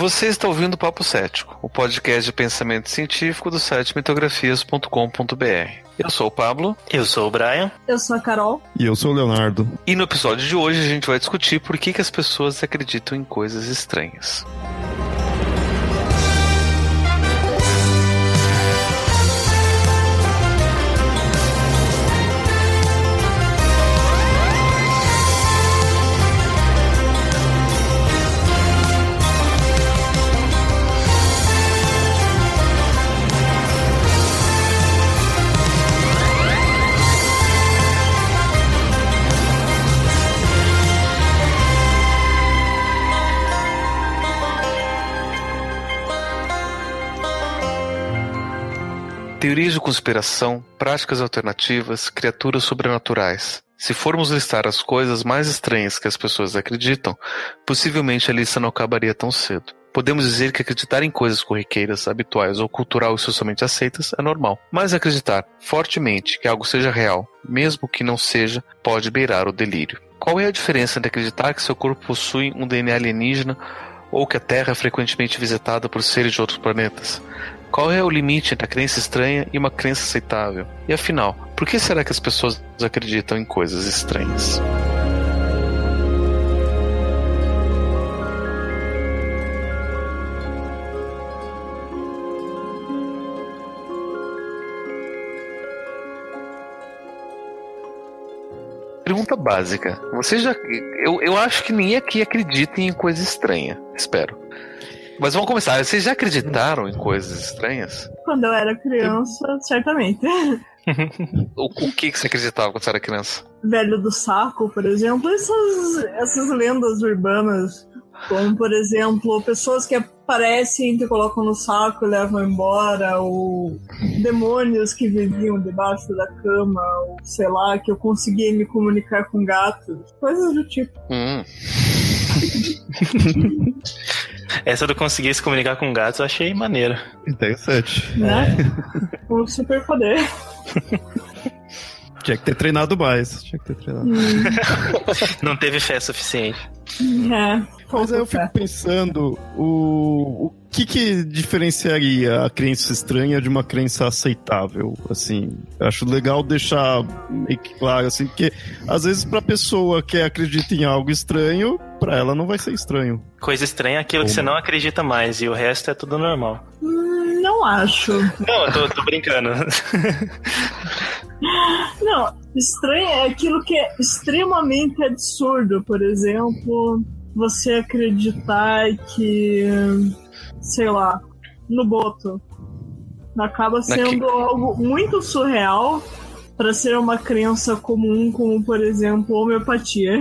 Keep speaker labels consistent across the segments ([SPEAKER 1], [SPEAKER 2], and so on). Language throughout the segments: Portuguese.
[SPEAKER 1] Você está ouvindo o Papo Cético, o podcast de pensamento científico do site mitografias.com.br. Eu sou o Pablo.
[SPEAKER 2] Eu sou o Brian.
[SPEAKER 3] Eu sou a Carol.
[SPEAKER 4] E eu sou o Leonardo.
[SPEAKER 1] E no episódio de hoje a gente vai discutir por que, que as pessoas acreditam em coisas estranhas. Teorias de conspiração, práticas alternativas, criaturas sobrenaturais. Se formos listar as coisas mais estranhas que as pessoas acreditam, possivelmente a lista não acabaria tão cedo. Podemos dizer que acreditar em coisas corriqueiras, habituais ou cultural e socialmente aceitas é normal. Mas acreditar fortemente que algo seja real, mesmo que não seja, pode beirar o delírio. Qual é a diferença entre acreditar que seu corpo possui um DNA alienígena ou que a Terra é frequentemente visitada por seres de outros planetas? Qual é o limite entre a crença estranha e uma crença aceitável? E afinal, por que será que as pessoas acreditam em coisas estranhas? Pergunta básica. Você já. Eu, eu acho que ninguém aqui acredita em coisa estranha. Espero. Mas vamos começar. Vocês já acreditaram em coisas estranhas?
[SPEAKER 3] Quando eu era criança, certamente.
[SPEAKER 1] o, o que, que você acreditava quando você era criança?
[SPEAKER 3] Velho do saco, por exemplo. Essas, essas lendas urbanas. Como, por exemplo, pessoas que aparecem, te colocam no saco e levam embora, ou demônios que viviam debaixo da cama, ou sei lá, que eu conseguia me comunicar com gatos. Coisas do tipo.
[SPEAKER 1] Hum.
[SPEAKER 2] Essa do conseguir se comunicar com gatos eu achei maneira.
[SPEAKER 4] Interessante.
[SPEAKER 3] Né? Um super poder.
[SPEAKER 4] Tinha que ter treinado mais. Tinha que ter treinado.
[SPEAKER 2] Não teve fé suficiente.
[SPEAKER 3] É.
[SPEAKER 4] Mas aí eu fico pensando o, o que que diferenciaria a crença estranha de uma crença aceitável? Assim, eu acho legal deixar meio que claro, assim, porque às vezes pra pessoa que acredita em algo estranho, pra ela não vai ser estranho.
[SPEAKER 2] Coisa estranha é aquilo que você não acredita mais e o resto é tudo normal.
[SPEAKER 3] Hum, não acho.
[SPEAKER 2] Não, eu tô, tô brincando.
[SPEAKER 3] Não, estranho é aquilo que é extremamente absurdo. Por exemplo, você acreditar que, sei lá, no Boto acaba sendo algo muito surreal para ser uma crença comum, como por exemplo homeopatia.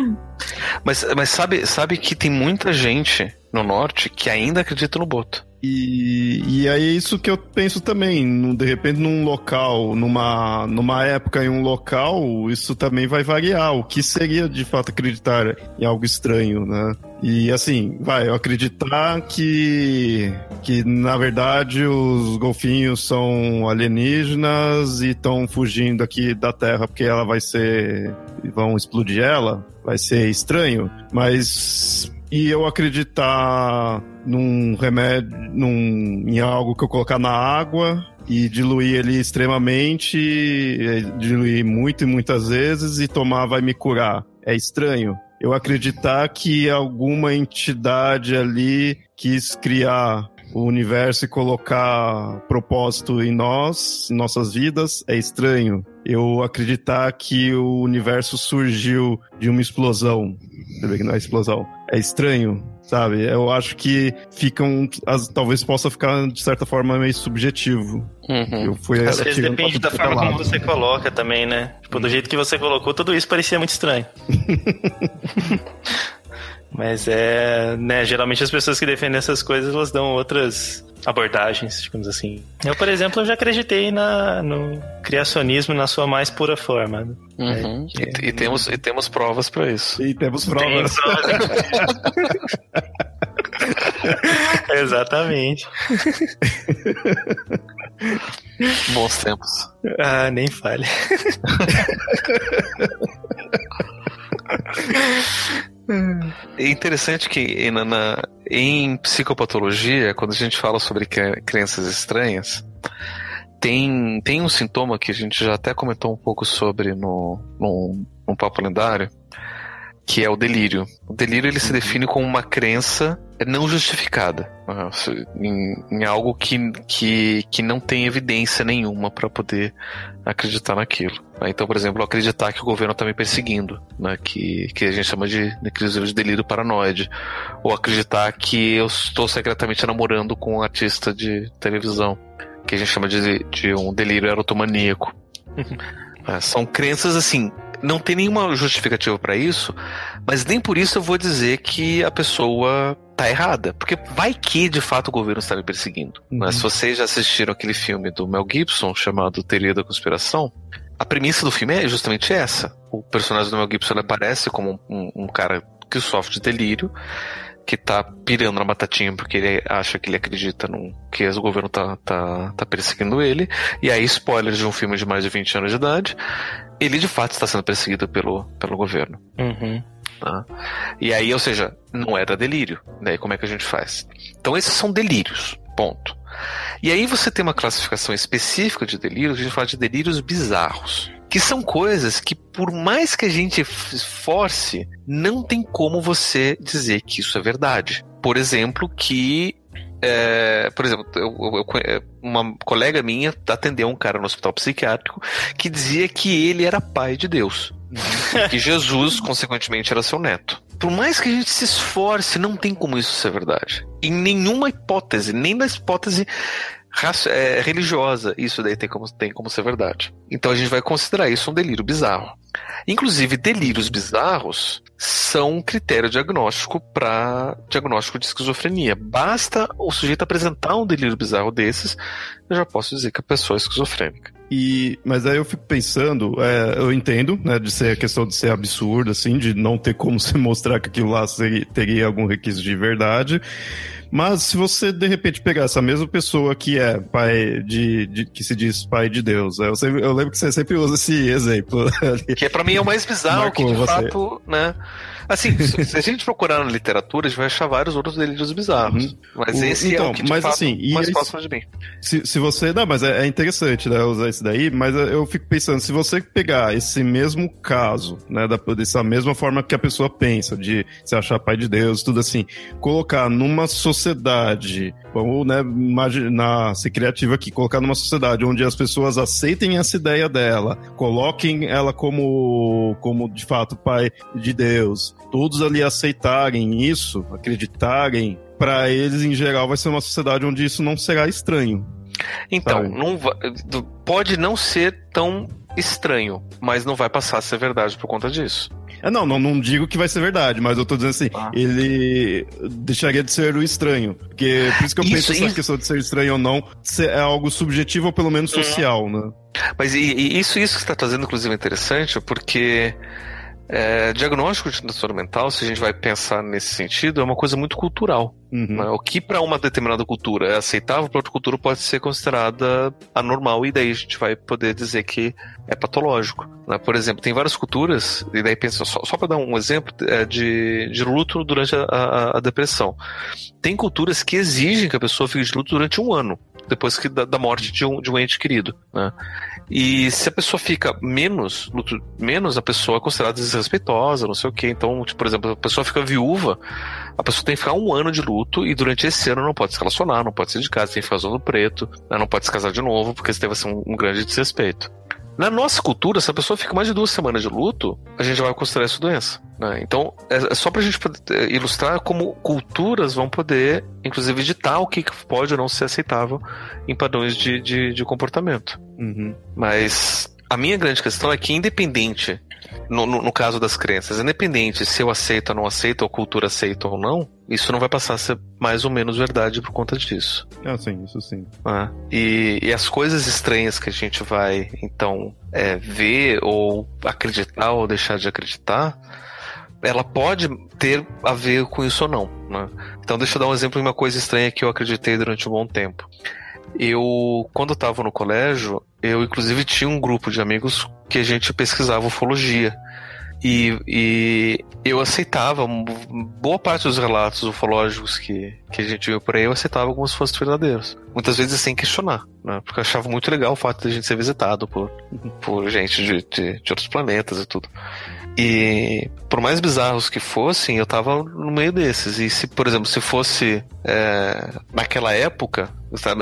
[SPEAKER 1] Mas, mas sabe, sabe que tem muita gente no norte que ainda acredita no Boto.
[SPEAKER 4] E, e aí é isso que eu penso também. De repente, num local, numa, numa época em um local, isso também vai variar. O que seria de fato acreditar em algo estranho, né? E assim, vai, eu acreditar que, que na verdade os golfinhos são alienígenas e estão fugindo aqui da Terra porque ela vai ser. vão explodir ela, vai ser estranho, mas e eu acreditar num remédio, num, em algo que eu colocar na água e diluir ele extremamente, diluir muito e muitas vezes e tomar vai me curar. É estranho. Eu acreditar que alguma entidade ali quis criar o universo e colocar propósito em nós, em nossas vidas, é estranho. Eu acreditar que o universo surgiu de uma explosão. Você vê que não é explosão. É estranho, sabe? Eu acho que ficam. As, talvez possa ficar, de certa forma, meio subjetivo.
[SPEAKER 1] Uhum.
[SPEAKER 4] Eu fui
[SPEAKER 2] Às vezes depende da forma como você coloca também, né? Tipo, do jeito que você colocou, tudo isso parecia muito estranho. Mas é, né, geralmente as pessoas que defendem essas coisas, elas dão outras abordagens, digamos assim. Eu, por exemplo, já acreditei na, no criacionismo na sua mais pura forma. Né?
[SPEAKER 1] Uhum. É, e, e, temos, e temos provas para isso.
[SPEAKER 4] E temos provas.
[SPEAKER 2] Exatamente.
[SPEAKER 1] Bons tempos.
[SPEAKER 2] Ah, nem falha.
[SPEAKER 1] É interessante que na, na, em psicopatologia, quando a gente fala sobre crenças estranhas, tem, tem um sintoma que a gente já até comentou um pouco sobre no, no, no Papo Lendário, que é o delírio. O delírio ele se uhum. define como uma crença não justificada né? em, em algo que, que, que não tem evidência nenhuma para poder acreditar naquilo. Né? Então, por exemplo, acreditar que o governo está me perseguindo, né? que, que a gente chama de, inclusive, de delírio paranoide, ou acreditar que eu estou secretamente namorando com um artista de televisão que a gente chama de, de um delírio erotomaníaco. é, são crenças assim, não tem nenhuma justificativa para isso, mas nem por isso eu vou dizer que a pessoa tá errada. Porque vai que de fato o governo está me perseguindo. Uhum. Mas se vocês já assistiram aquele filme do Mel Gibson chamado Teoria da Conspiração, a premissa do filme é justamente essa. O personagem do Mel Gibson aparece como um, um cara que sofre de delírio que tá pirando na batatinha porque ele acha que ele acredita num, que o governo tá, tá, tá perseguindo ele. E aí, spoiler de um filme de mais de 20 anos de idade, ele de fato está sendo perseguido pelo, pelo governo.
[SPEAKER 2] Uhum.
[SPEAKER 1] Tá? E aí, ou seja, não é da delírio. Daí como é que a gente faz? Então esses são delírios. Ponto. E aí você tem uma classificação específica de delírios, a gente fala de delírios bizarros que são coisas que, por mais que a gente force, não tem como você dizer que isso é verdade. Por exemplo, que é, por exemplo, eu, eu, uma colega minha atendeu um cara no hospital psiquiátrico que dizia que ele era pai de Deus. e que Jesus, consequentemente, era seu neto. Por mais que a gente se esforce, não tem como isso ser verdade. Em nenhuma hipótese, nem na hipótese é, religiosa, isso daí tem como, tem como ser verdade. Então a gente vai considerar isso um delírio bizarro. Inclusive, delírios bizarros são um critério diagnóstico para diagnóstico de esquizofrenia. Basta o sujeito apresentar um delírio bizarro desses, eu já posso dizer que a pessoa é esquizofrênica.
[SPEAKER 4] E, mas aí eu fico pensando, é, eu entendo, né, de ser a questão de ser absurdo, assim, de não ter como se mostrar que aquilo lá seria, teria algum requisito de verdade. Mas se você de repente pegar essa mesma pessoa que é pai de, de que se diz pai de Deus, eu, sempre, eu, lembro que você sempre usa esse exemplo.
[SPEAKER 1] Que é para mim é o mais bizarro que de você. fato, né? Assim, se a gente procurar na literatura, a gente vai achar vários outros delírios bizarros. Uhum. Mas esse então, é o que de mas, fato, assim, mais próximo de mim.
[SPEAKER 4] Se, se você. Não, mas é, é, interessante né, usar isso daí, mas eu fico pensando, se você pegar esse mesmo caso, né, da, dessa mesma forma que a pessoa pensa, de se achar pai de Deus, tudo assim, colocar numa sociedade, vamos né, imaginar, ser criativo aqui, colocar numa sociedade onde as pessoas aceitem essa ideia dela, coloquem ela como, como de fato pai de Deus, todos ali aceitarem isso, acreditarem, para eles em geral vai ser uma sociedade onde isso não será estranho.
[SPEAKER 1] Então, não vai, pode não ser tão estranho, mas não vai passar a ser verdade por conta disso.
[SPEAKER 4] É, não, não, não digo que vai ser verdade, mas eu tô dizendo assim, ah. ele deixaria de ser o estranho. Porque por isso que eu isso, penso isso. essa questão de ser estranho ou não é algo subjetivo ou pelo menos social, é. né?
[SPEAKER 1] Mas e, e isso, isso que você está trazendo, inclusive, é interessante, porque é, diagnóstico de transtorno mental, se a gente vai pensar nesse sentido, é uma coisa muito cultural. Uhum. Né? O que para uma determinada cultura é aceitável, para outra cultura pode ser considerada anormal, e daí a gente vai poder dizer que é patológico. Né? Por exemplo, tem várias culturas, e daí pensa, só, só para dar um exemplo é, de, de luto durante a, a, a depressão. Tem culturas que exigem que a pessoa fique de luto durante um ano depois que da, da morte de um, de um ente querido. Né? E se a pessoa fica menos, menos a pessoa é considerada desrespeitosa, não sei o quê. Então, tipo, por exemplo, a pessoa fica viúva, a pessoa tem que ficar um ano de luto e durante esse ano não pode se relacionar, não pode sair de casa, tem que ficar usando preto, né? não pode se casar de novo, porque isso teve assim, um, um grande desrespeito. Na nossa cultura, se a pessoa fica mais de duas semanas de luto, a gente vai considerar isso doença. Né? Então, é, é só pra gente poder ilustrar como culturas vão poder, inclusive, ditar o que pode ou não ser aceitável em padrões de, de, de comportamento. Uhum. Mas a minha grande questão é que, independente no, no, no, caso das crenças, independente se eu aceito ou não aceito, ou a cultura aceita ou não, isso não vai passar a ser mais ou menos verdade por conta disso.
[SPEAKER 4] Ah, sim, isso sim.
[SPEAKER 1] Ah, e, e, as coisas estranhas que a gente vai, então, é, ver ou acreditar ou deixar de acreditar, ela pode ter a ver com isso ou não. Né? Então, deixa eu dar um exemplo de uma coisa estranha que eu acreditei durante um bom tempo. Eu, quando estava no colégio, eu inclusive tinha um grupo de amigos que a gente pesquisava ufologia. E, e eu aceitava boa parte dos relatos ufológicos que, que a gente viu por aí, eu aceitava como se fossem verdadeiros. Muitas vezes sem questionar, né? Porque eu achava muito legal o fato de a gente ser visitado por, por gente de, de, de outros planetas e tudo. E por mais bizarros que fossem, eu tava no meio desses. E se, por exemplo, se fosse é, naquela época,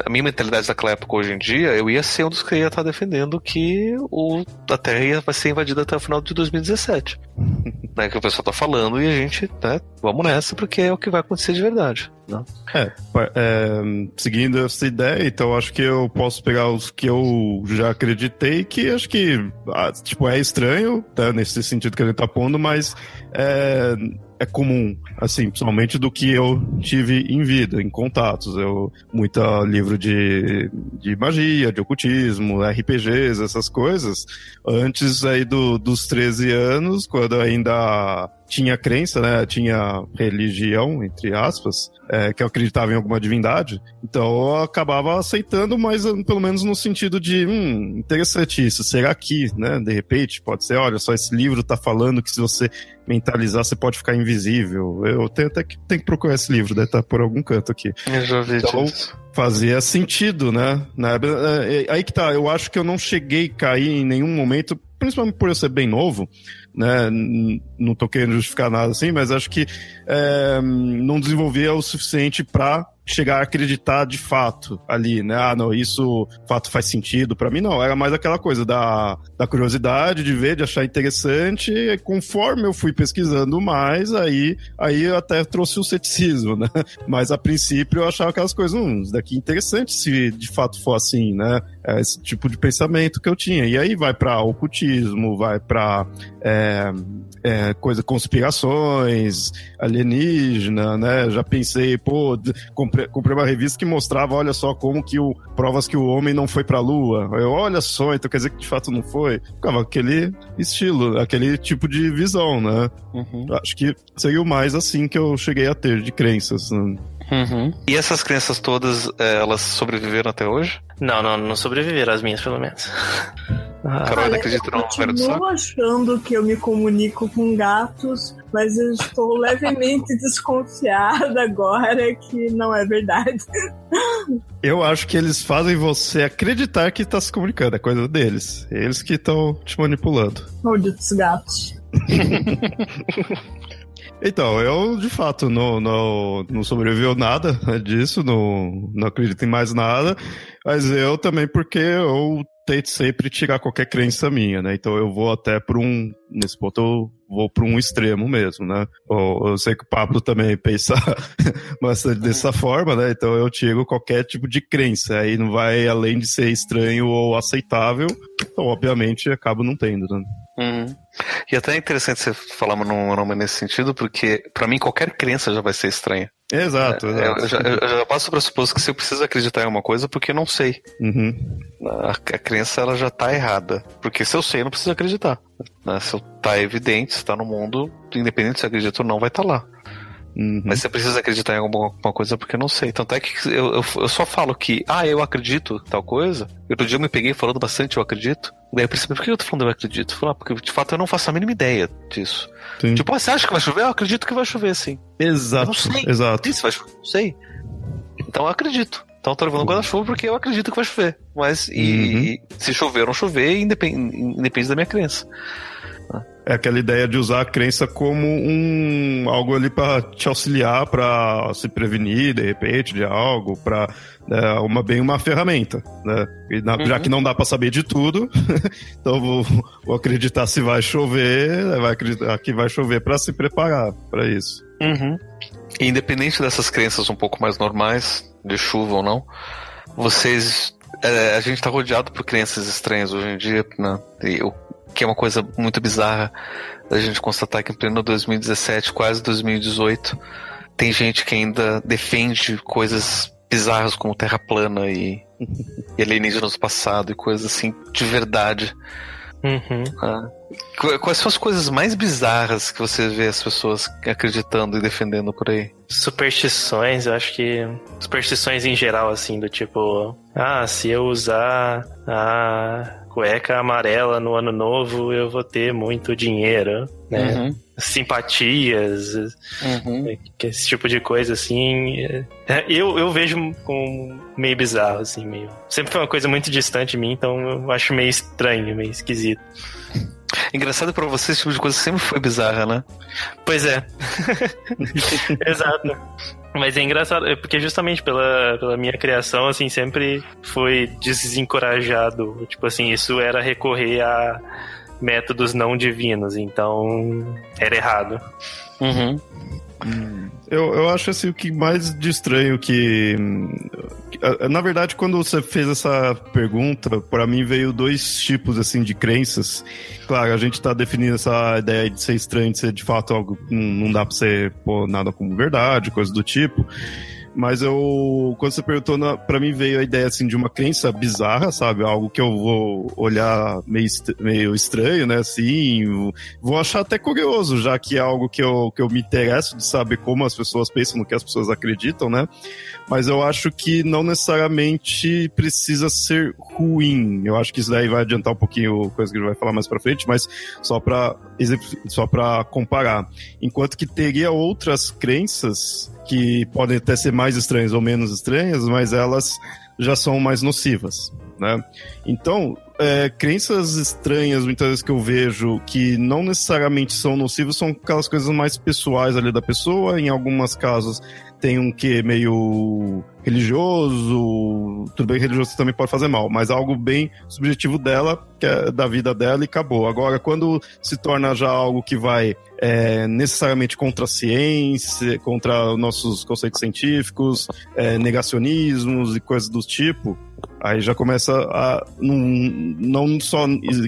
[SPEAKER 1] a minha mentalidade daquela época hoje em dia, eu ia ser um dos que ia estar defendendo que o, a Terra ia, vai ser invadida até o final de 2017. né, que o pessoal tá falando e a gente, né, vamos nessa porque é o que vai acontecer de verdade. Né?
[SPEAKER 4] É, é, seguindo essa ideia, então acho que eu posso pegar os que eu já acreditei, que acho que, ah, tipo, é estranho, tá, nesse sentido que ele tá pondo, mas é, é comum, assim, principalmente do que eu tive em vida, em contatos. Eu, muita livro de, de magia, de ocultismo, RPGs, essas coisas. Antes aí do, dos 13 anos, quando ainda tinha crença, né? Tinha religião, entre aspas, é, que eu acreditava em alguma divindade. Então eu acabava aceitando, mas pelo menos no sentido de, hum, interessante isso. Será que, né? De repente, pode ser, olha só, esse livro tá falando que se você mentalizar, você pode ficar invisível. Eu tenho até que, tenho que procurar esse livro, deve estar tá por algum canto aqui.
[SPEAKER 1] Eu já vi
[SPEAKER 4] então,
[SPEAKER 1] disso.
[SPEAKER 4] Fazia sentido, né? É, é, aí que tá, eu acho que eu não cheguei a cair em nenhum momento, principalmente por eu ser bem novo, né? Não tô querendo justificar nada assim, mas acho que é, não desenvolvia o suficiente para chegar a acreditar de fato ali, né? Ah, não, isso fato faz sentido para mim, não. Era mais aquela coisa da, da curiosidade, de ver, de achar interessante. E conforme eu fui pesquisando mais, aí, aí eu até trouxe o ceticismo, né? Mas a princípio eu achava aquelas coisas, hum, isso daqui é interessante se de fato for assim, né? É esse tipo de pensamento que eu tinha. E aí vai para ocultismo, vai para é, é, coisa, conspirações, alienígena, né? Já pensei, pô, comprei, comprei, uma revista que mostrava, olha só, como que o. provas que o homem não foi pra lua. Eu, olha só, então quer dizer que de fato não foi. Ficava aquele estilo, aquele tipo de visão, né? Uhum. Acho que seria o mais assim que eu cheguei a ter de crenças. Né?
[SPEAKER 1] Uhum. E essas crenças todas, é, elas sobreviveram até hoje?
[SPEAKER 2] Não, não, não sobreviveram, as minhas pelo menos.
[SPEAKER 3] Ah, Carol, Olha, acredito no Eu continuo achando que eu me comunico com gatos, mas eu estou levemente desconfiada agora que não é verdade.
[SPEAKER 4] Eu acho que eles fazem você acreditar que está se comunicando, é coisa deles. Eles que estão te manipulando.
[SPEAKER 3] Malditos gatos.
[SPEAKER 4] Então, eu de fato não, não, não sobreviveu nada disso, não, não acredito em mais nada, mas eu também porque eu tento sempre tirar qualquer crença minha, né? Então eu vou até por um. Nesse ponto eu vou para um extremo mesmo, né? Eu sei que o Pablo também pensa bastante dessa forma, né? Então eu tiro qualquer tipo de crença. Aí não vai além de ser estranho ou aceitável. Então, obviamente, acabo não tendo, né?
[SPEAKER 1] Uhum. E até é interessante você falar meu nome nesse sentido, porque para mim qualquer crença já vai ser estranha.
[SPEAKER 4] Exato,
[SPEAKER 1] é,
[SPEAKER 4] exato.
[SPEAKER 1] Eu, já, eu já passo o pressuposto que se eu preciso acreditar em uma coisa porque eu não sei.
[SPEAKER 4] Uhum.
[SPEAKER 1] A, a crença ela já tá errada. Porque se eu sei, eu não preciso acreditar. Né? Se tá evidente, se tá no mundo, independente se eu acredito ou não, vai estar tá lá. Uhum. Mas você precisa acreditar em alguma, alguma coisa porque eu não sei. Tanto é que eu, eu, eu, só falo que, ah, eu acredito tal coisa. Outro dia eu me peguei falando bastante, eu acredito. Daí eu percebi, por que eu tô falando eu acredito? Falar, ah, porque de fato eu não faço a mínima ideia disso. Sim. Tipo, ah, você acha que vai chover? Eu acredito que vai chover, sim.
[SPEAKER 4] Exato. Eu
[SPEAKER 1] não sei.
[SPEAKER 4] Exato.
[SPEAKER 1] Isso vai chover? Não sei. Então eu acredito. Então eu tô levando guarda-chuva porque eu acredito que vai chover. Mas, e, uhum. e se chover ou não chover, independe, independe da minha crença.
[SPEAKER 4] É aquela ideia de usar a crença como um algo ali para te auxiliar, para se prevenir de repente de algo, para é, uma bem uma ferramenta, né? Na, uhum. Já que não dá para saber de tudo, então vou, vou, acreditar se vai chover, vai acreditar que vai chover para se preparar para isso.
[SPEAKER 1] Uhum. Independente dessas crenças um pouco mais normais, de chuva ou não, vocês é, a gente está rodeado por crenças estranhas hoje em dia, né? E o que é uma coisa muito bizarra da gente constatar que em pleno 2017, quase 2018, tem gente que ainda defende coisas bizarras como terra plana e, e alienígenas do passado e coisas assim de verdade.
[SPEAKER 2] Uhum.
[SPEAKER 1] Ah. Quais são as coisas mais bizarras que você vê as pessoas acreditando e defendendo por aí?
[SPEAKER 2] Superstições, eu acho que. Superstições em geral, assim, do tipo. Ah, se eu usar a cueca amarela no ano novo, eu vou ter muito dinheiro, né? Uhum. Simpatias, uhum. esse tipo de coisa, assim. É, eu, eu vejo com meio bizarro, assim, meio. Sempre foi uma coisa muito distante de mim, então eu acho meio estranho, meio esquisito.
[SPEAKER 1] Engraçado para você, esse tipo de coisa sempre foi bizarra, né?
[SPEAKER 2] Pois é. Exato. Mas é engraçado, é porque justamente pela, pela minha criação, assim, sempre foi desencorajado. Tipo assim, isso era recorrer a métodos não divinos, então era errado.
[SPEAKER 1] Uhum.
[SPEAKER 4] Eu, eu acho assim o que mais de estranho que. Na verdade, quando você fez essa pergunta, para mim veio dois tipos assim de crenças. Claro, a gente tá definindo essa ideia de ser estranho, de ser de fato algo. Não, não dá pra pôr nada como verdade, coisa do tipo. Mas eu, quando você perguntou, na, pra mim veio a ideia, assim, de uma crença bizarra, sabe? Algo que eu vou olhar meio, meio estranho, né? Assim, vou achar até curioso, já que é algo que eu, que eu me interesso de saber como as pessoas pensam, no que as pessoas acreditam, né? Mas eu acho que não necessariamente precisa ser ruim. Eu acho que isso daí vai adiantar um pouquinho coisa que a gente vai falar mais pra frente, mas só pra, só pra comparar. Enquanto que teria outras crenças que podem até ser mais estranhas ou menos estranhas, mas elas já são mais nocivas, né? Então, é, crenças estranhas, muitas vezes que eu vejo, que não necessariamente são nocivas, são aquelas coisas mais pessoais ali da pessoa, em alguns casos tem um que meio religioso, tudo bem religioso também pode fazer mal, mas algo bem subjetivo dela, que é da vida dela e acabou. Agora, quando se torna já algo que vai é, necessariamente contra a ciência, contra nossos conceitos científicos, é, negacionismos e coisas do tipo, aí já começa a não, não só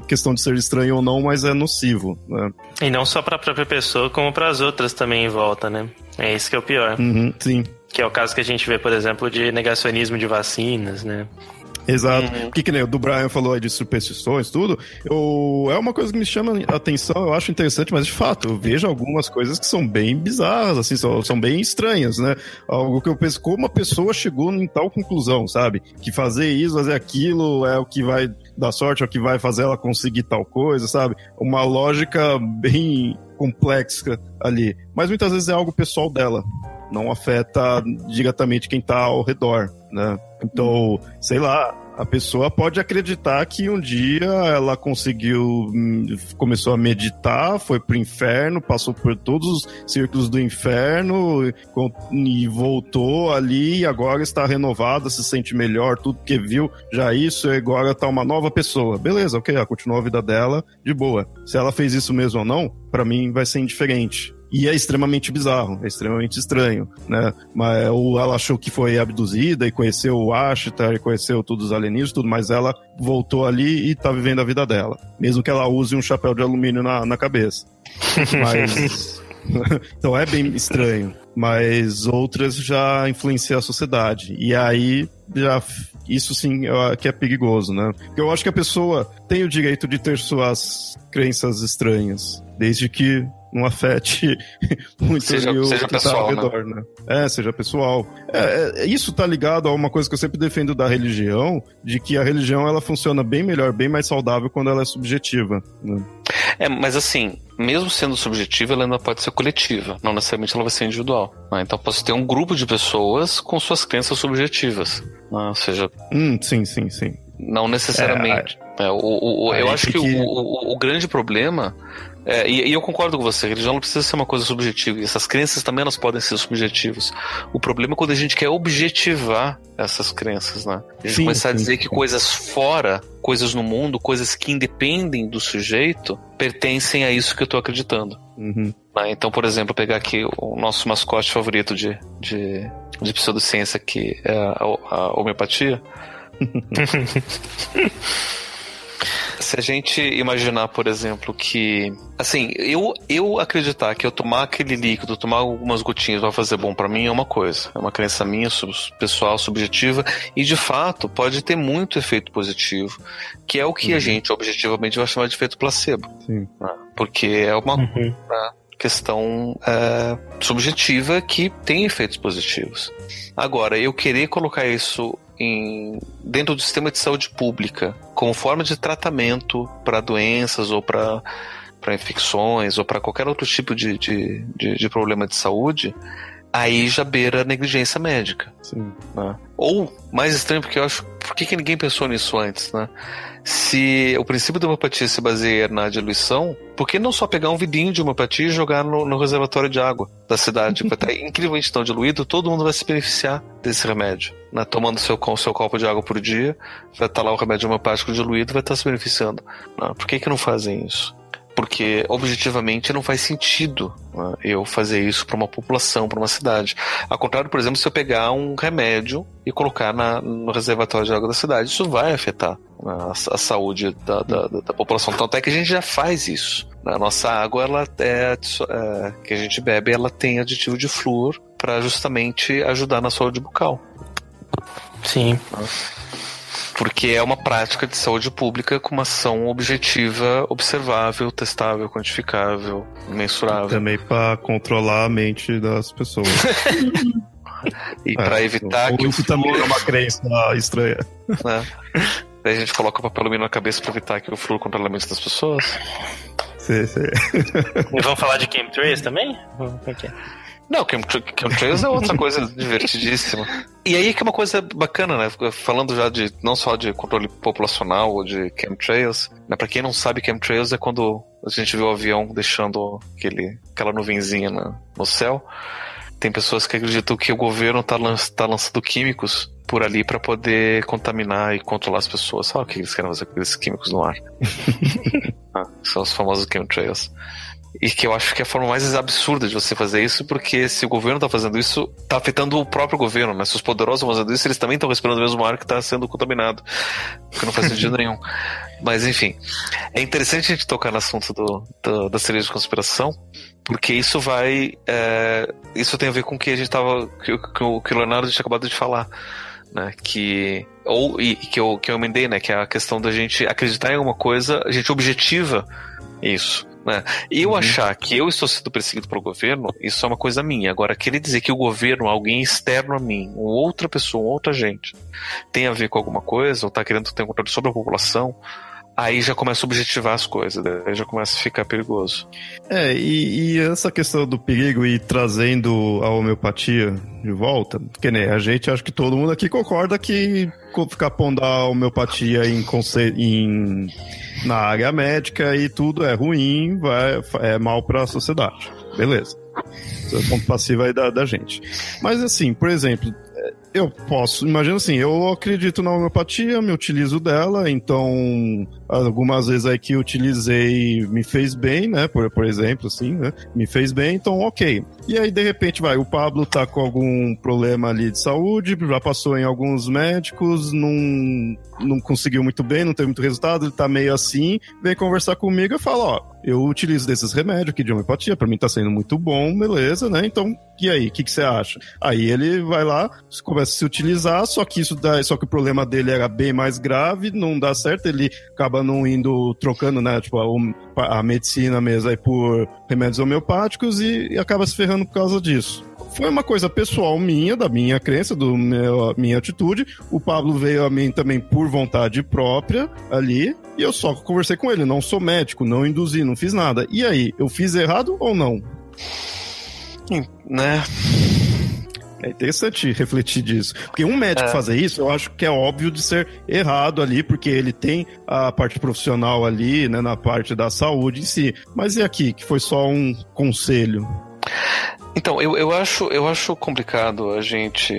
[SPEAKER 4] questão de ser estranho ou não, mas é nocivo. Né?
[SPEAKER 2] E não só para a própria pessoa, como para as outras também em volta, né? É isso que é o pior.
[SPEAKER 4] Uhum, sim.
[SPEAKER 2] Que é o caso que a gente vê, por exemplo, de negacionismo de vacinas, né?
[SPEAKER 4] Exato. Uhum. Que, que nem o do Brian falou aí de superstições, tudo. Eu, é uma coisa que me chama a atenção, eu acho interessante, mas de fato, eu vejo algumas coisas que são bem bizarras, assim, são, são bem estranhas, né? Algo que eu penso, como a pessoa chegou em tal conclusão, sabe? Que fazer isso, fazer aquilo é o que vai dar sorte, é o que vai fazer ela conseguir tal coisa, sabe? Uma lógica bem complexa ali. Mas muitas vezes é algo pessoal dela. Não afeta diretamente quem tá ao redor, né? Então, sei lá, a pessoa pode acreditar que um dia ela conseguiu, hum, começou a meditar, foi pro inferno, passou por todos os círculos do inferno e voltou ali e agora está renovada, se sente melhor, tudo que viu, já isso, e agora tá uma nova pessoa. Beleza, ok, ela continuou a vida dela de boa. Se ela fez isso mesmo ou não, para mim vai ser indiferente. E é extremamente bizarro, é extremamente estranho, né? Mas, ou ela achou que foi abduzida e conheceu o Ashtar e conheceu todos os alienígenas, tudo, mas ela voltou ali e tá vivendo a vida dela. Mesmo que ela use um chapéu de alumínio na, na cabeça. Mas. então é bem estranho. Mas outras já influenciam a sociedade. E aí já isso sim que é perigoso, né? Porque eu acho que a pessoa tem o direito de ter suas crenças estranhas, desde que não afete muito
[SPEAKER 1] seja, o seja que tá pessoal, tá ao né? redor, né? né?
[SPEAKER 4] É, seja pessoal. É, é, isso tá ligado a uma coisa que eu sempre defendo da religião, de que a religião ela funciona bem melhor, bem mais saudável quando ela é subjetiva. Né?
[SPEAKER 1] É, mas assim, mesmo sendo subjetiva, ela ainda pode ser coletiva, não necessariamente ela vai ser individual. Né? Então posso ter um grupo de pessoas com suas crenças subjetivas, né? ou seja...
[SPEAKER 4] Hum, sim, sim, sim.
[SPEAKER 1] Não necessariamente. É, é, o, o, o eu acho que, que... O, o, grande problema é, e, e, eu concordo com você, religião não precisa ser uma coisa subjetiva. E essas crenças também elas podem ser subjetivas. O problema é quando a gente quer objetivar essas crenças, né? A gente sim, começar sim, a dizer sim. que coisas fora, coisas no mundo, coisas que independem do sujeito, pertencem a isso que eu estou acreditando.
[SPEAKER 4] Uhum.
[SPEAKER 1] Né? Então, por exemplo, pegar aqui o nosso mascote favorito de, de, de pseudociência, que é a, a homeopatia. Se a gente imaginar, por exemplo, que. Assim, eu, eu acreditar que eu tomar aquele líquido, tomar algumas gotinhas vai fazer bom para mim é uma coisa. É uma crença minha, pessoal, subjetiva. E de fato, pode ter muito efeito positivo, que é o que uhum. a gente objetivamente vai chamar de efeito placebo.
[SPEAKER 4] Sim.
[SPEAKER 1] Né? Porque é uma. Uhum. Né, questão é, subjetiva que tem efeitos positivos. Agora, eu querer colocar isso em, dentro do sistema de saúde pública como forma de tratamento para doenças ou para para infecções ou para qualquer outro tipo de, de, de, de, problema de saúde, aí já beira a negligência médica. Né? Ou, mais estranho, porque eu acho. Por que, que ninguém pensou nisso antes, né? Se o princípio da homeopatia se baseia na diluição, por que não só pegar um vidinho de homeopatia e jogar no, no reservatório de água da cidade? Vai estar incrivelmente tão diluído, todo mundo vai se beneficiar desse remédio. Né? Tomando seu, seu copo de água por dia, vai estar lá o remédio homeopático diluído vai estar se beneficiando. Né? Por que, que não fazem isso? Porque objetivamente não faz sentido né, eu fazer isso para uma população, para uma cidade. Ao contrário, por exemplo, se eu pegar um remédio e colocar na, no reservatório de água da cidade, isso vai afetar né, a, a, saúde da, da, da, população. Tanto é que a gente já faz isso. Né. A nossa água, ela é, é, que a gente bebe, ela tem aditivo de flúor para justamente ajudar na saúde bucal.
[SPEAKER 2] Sim
[SPEAKER 1] porque é uma prática de saúde pública com uma ação objetiva, observável, testável, quantificável, mensurável.
[SPEAKER 4] Também para controlar a mente das pessoas.
[SPEAKER 1] e é, para evitar que
[SPEAKER 4] isso também é uma crença estranha.
[SPEAKER 1] Né? Daí a gente coloca papel alumínio na cabeça para evitar que o fluxo controle a mente das pessoas.
[SPEAKER 4] Sim, sim.
[SPEAKER 2] E vamos falar de chemtrails também?
[SPEAKER 1] Não, chemtrails é outra coisa divertidíssima. E aí que é uma coisa bacana, né? Falando já de não só de controle populacional ou de chemtrails, né? Para quem não sabe, chemtrails é quando a gente vê o avião deixando aquele, aquela nuvenzinha no, no céu. Tem pessoas que acreditam que o governo está tá lançando químicos por ali para poder contaminar e controlar as pessoas. Sabe o que eles querem fazer com esses químicos no ar? ah, são os famosos chemtrails. E que eu acho que é a forma mais absurda de você fazer isso, porque se o governo está fazendo isso, está afetando o próprio governo, né? Se os poderosos estão fazendo isso, eles também estão respirando o mesmo ar que está sendo contaminado. Que não faz sentido nenhum. Mas enfim, é interessante a gente tocar no assunto do, do, da cereja de conspiração, porque isso vai. É, isso tem a ver com o que a gente tava. que, que, o, que o Leonardo tinha acabado de falar. Né, que ou e, que eu que eu emendei, né, que é a questão da gente acreditar em alguma coisa, a gente objetiva isso. Né? Eu uhum. achar que eu estou sendo perseguido pelo governo, isso é uma coisa minha. Agora, querer dizer que o governo, alguém externo a mim, outra pessoa, outra gente, tem a ver com alguma coisa, ou está querendo ter um controle sobre a população, aí já começa a objetivar as coisas, aí já começa a ficar perigoso.
[SPEAKER 4] É, e, e, essa questão do perigo e trazendo a homeopatia de volta, que nem a gente, acho que todo mundo aqui concorda que ficar pondo a homeopatia em, em na área médica e tudo é ruim, vai, é mal para a sociedade. Beleza. Isso é ponto passivo aí da, da gente. Mas assim, por exemplo, eu posso, imagina assim, eu acredito na homeopatia, me utilizo dela, então algumas vezes aí que utilizei me fez bem, né? Por, por exemplo, assim, né? Me fez bem, então ok. E aí, de repente, vai, o Pablo tá com algum problema ali de saúde, já passou em alguns médicos, não, não conseguiu muito bem, não teve muito resultado, ele tá meio assim, vem conversar comigo e fala, ó, eu utilizo desses remédios aqui de homeopatia, para mim tá sendo muito bom, beleza, né? Então, e aí, o que, que você acha? Aí ele vai lá, começa a se utilizar, só que isso dá, só que o problema dele era bem mais grave, não dá certo, ele acaba não indo trocando, né, tipo, a, a medicina mesmo aí por remédios homeopáticos e, e acaba se ferrando por causa disso foi uma coisa pessoal minha, da minha crença, da minha atitude. O Pablo veio a mim também por vontade própria ali. E eu só conversei com ele. Não sou médico, não induzi, não fiz nada. E aí, eu fiz errado ou não?
[SPEAKER 1] Né?
[SPEAKER 4] É interessante refletir disso. Porque um médico é. fazer isso, eu acho que é óbvio de ser errado ali, porque ele tem a parte profissional ali, né, na parte da saúde em si. Mas e aqui, que foi só um conselho?
[SPEAKER 1] Então, eu, eu, acho, eu acho complicado a gente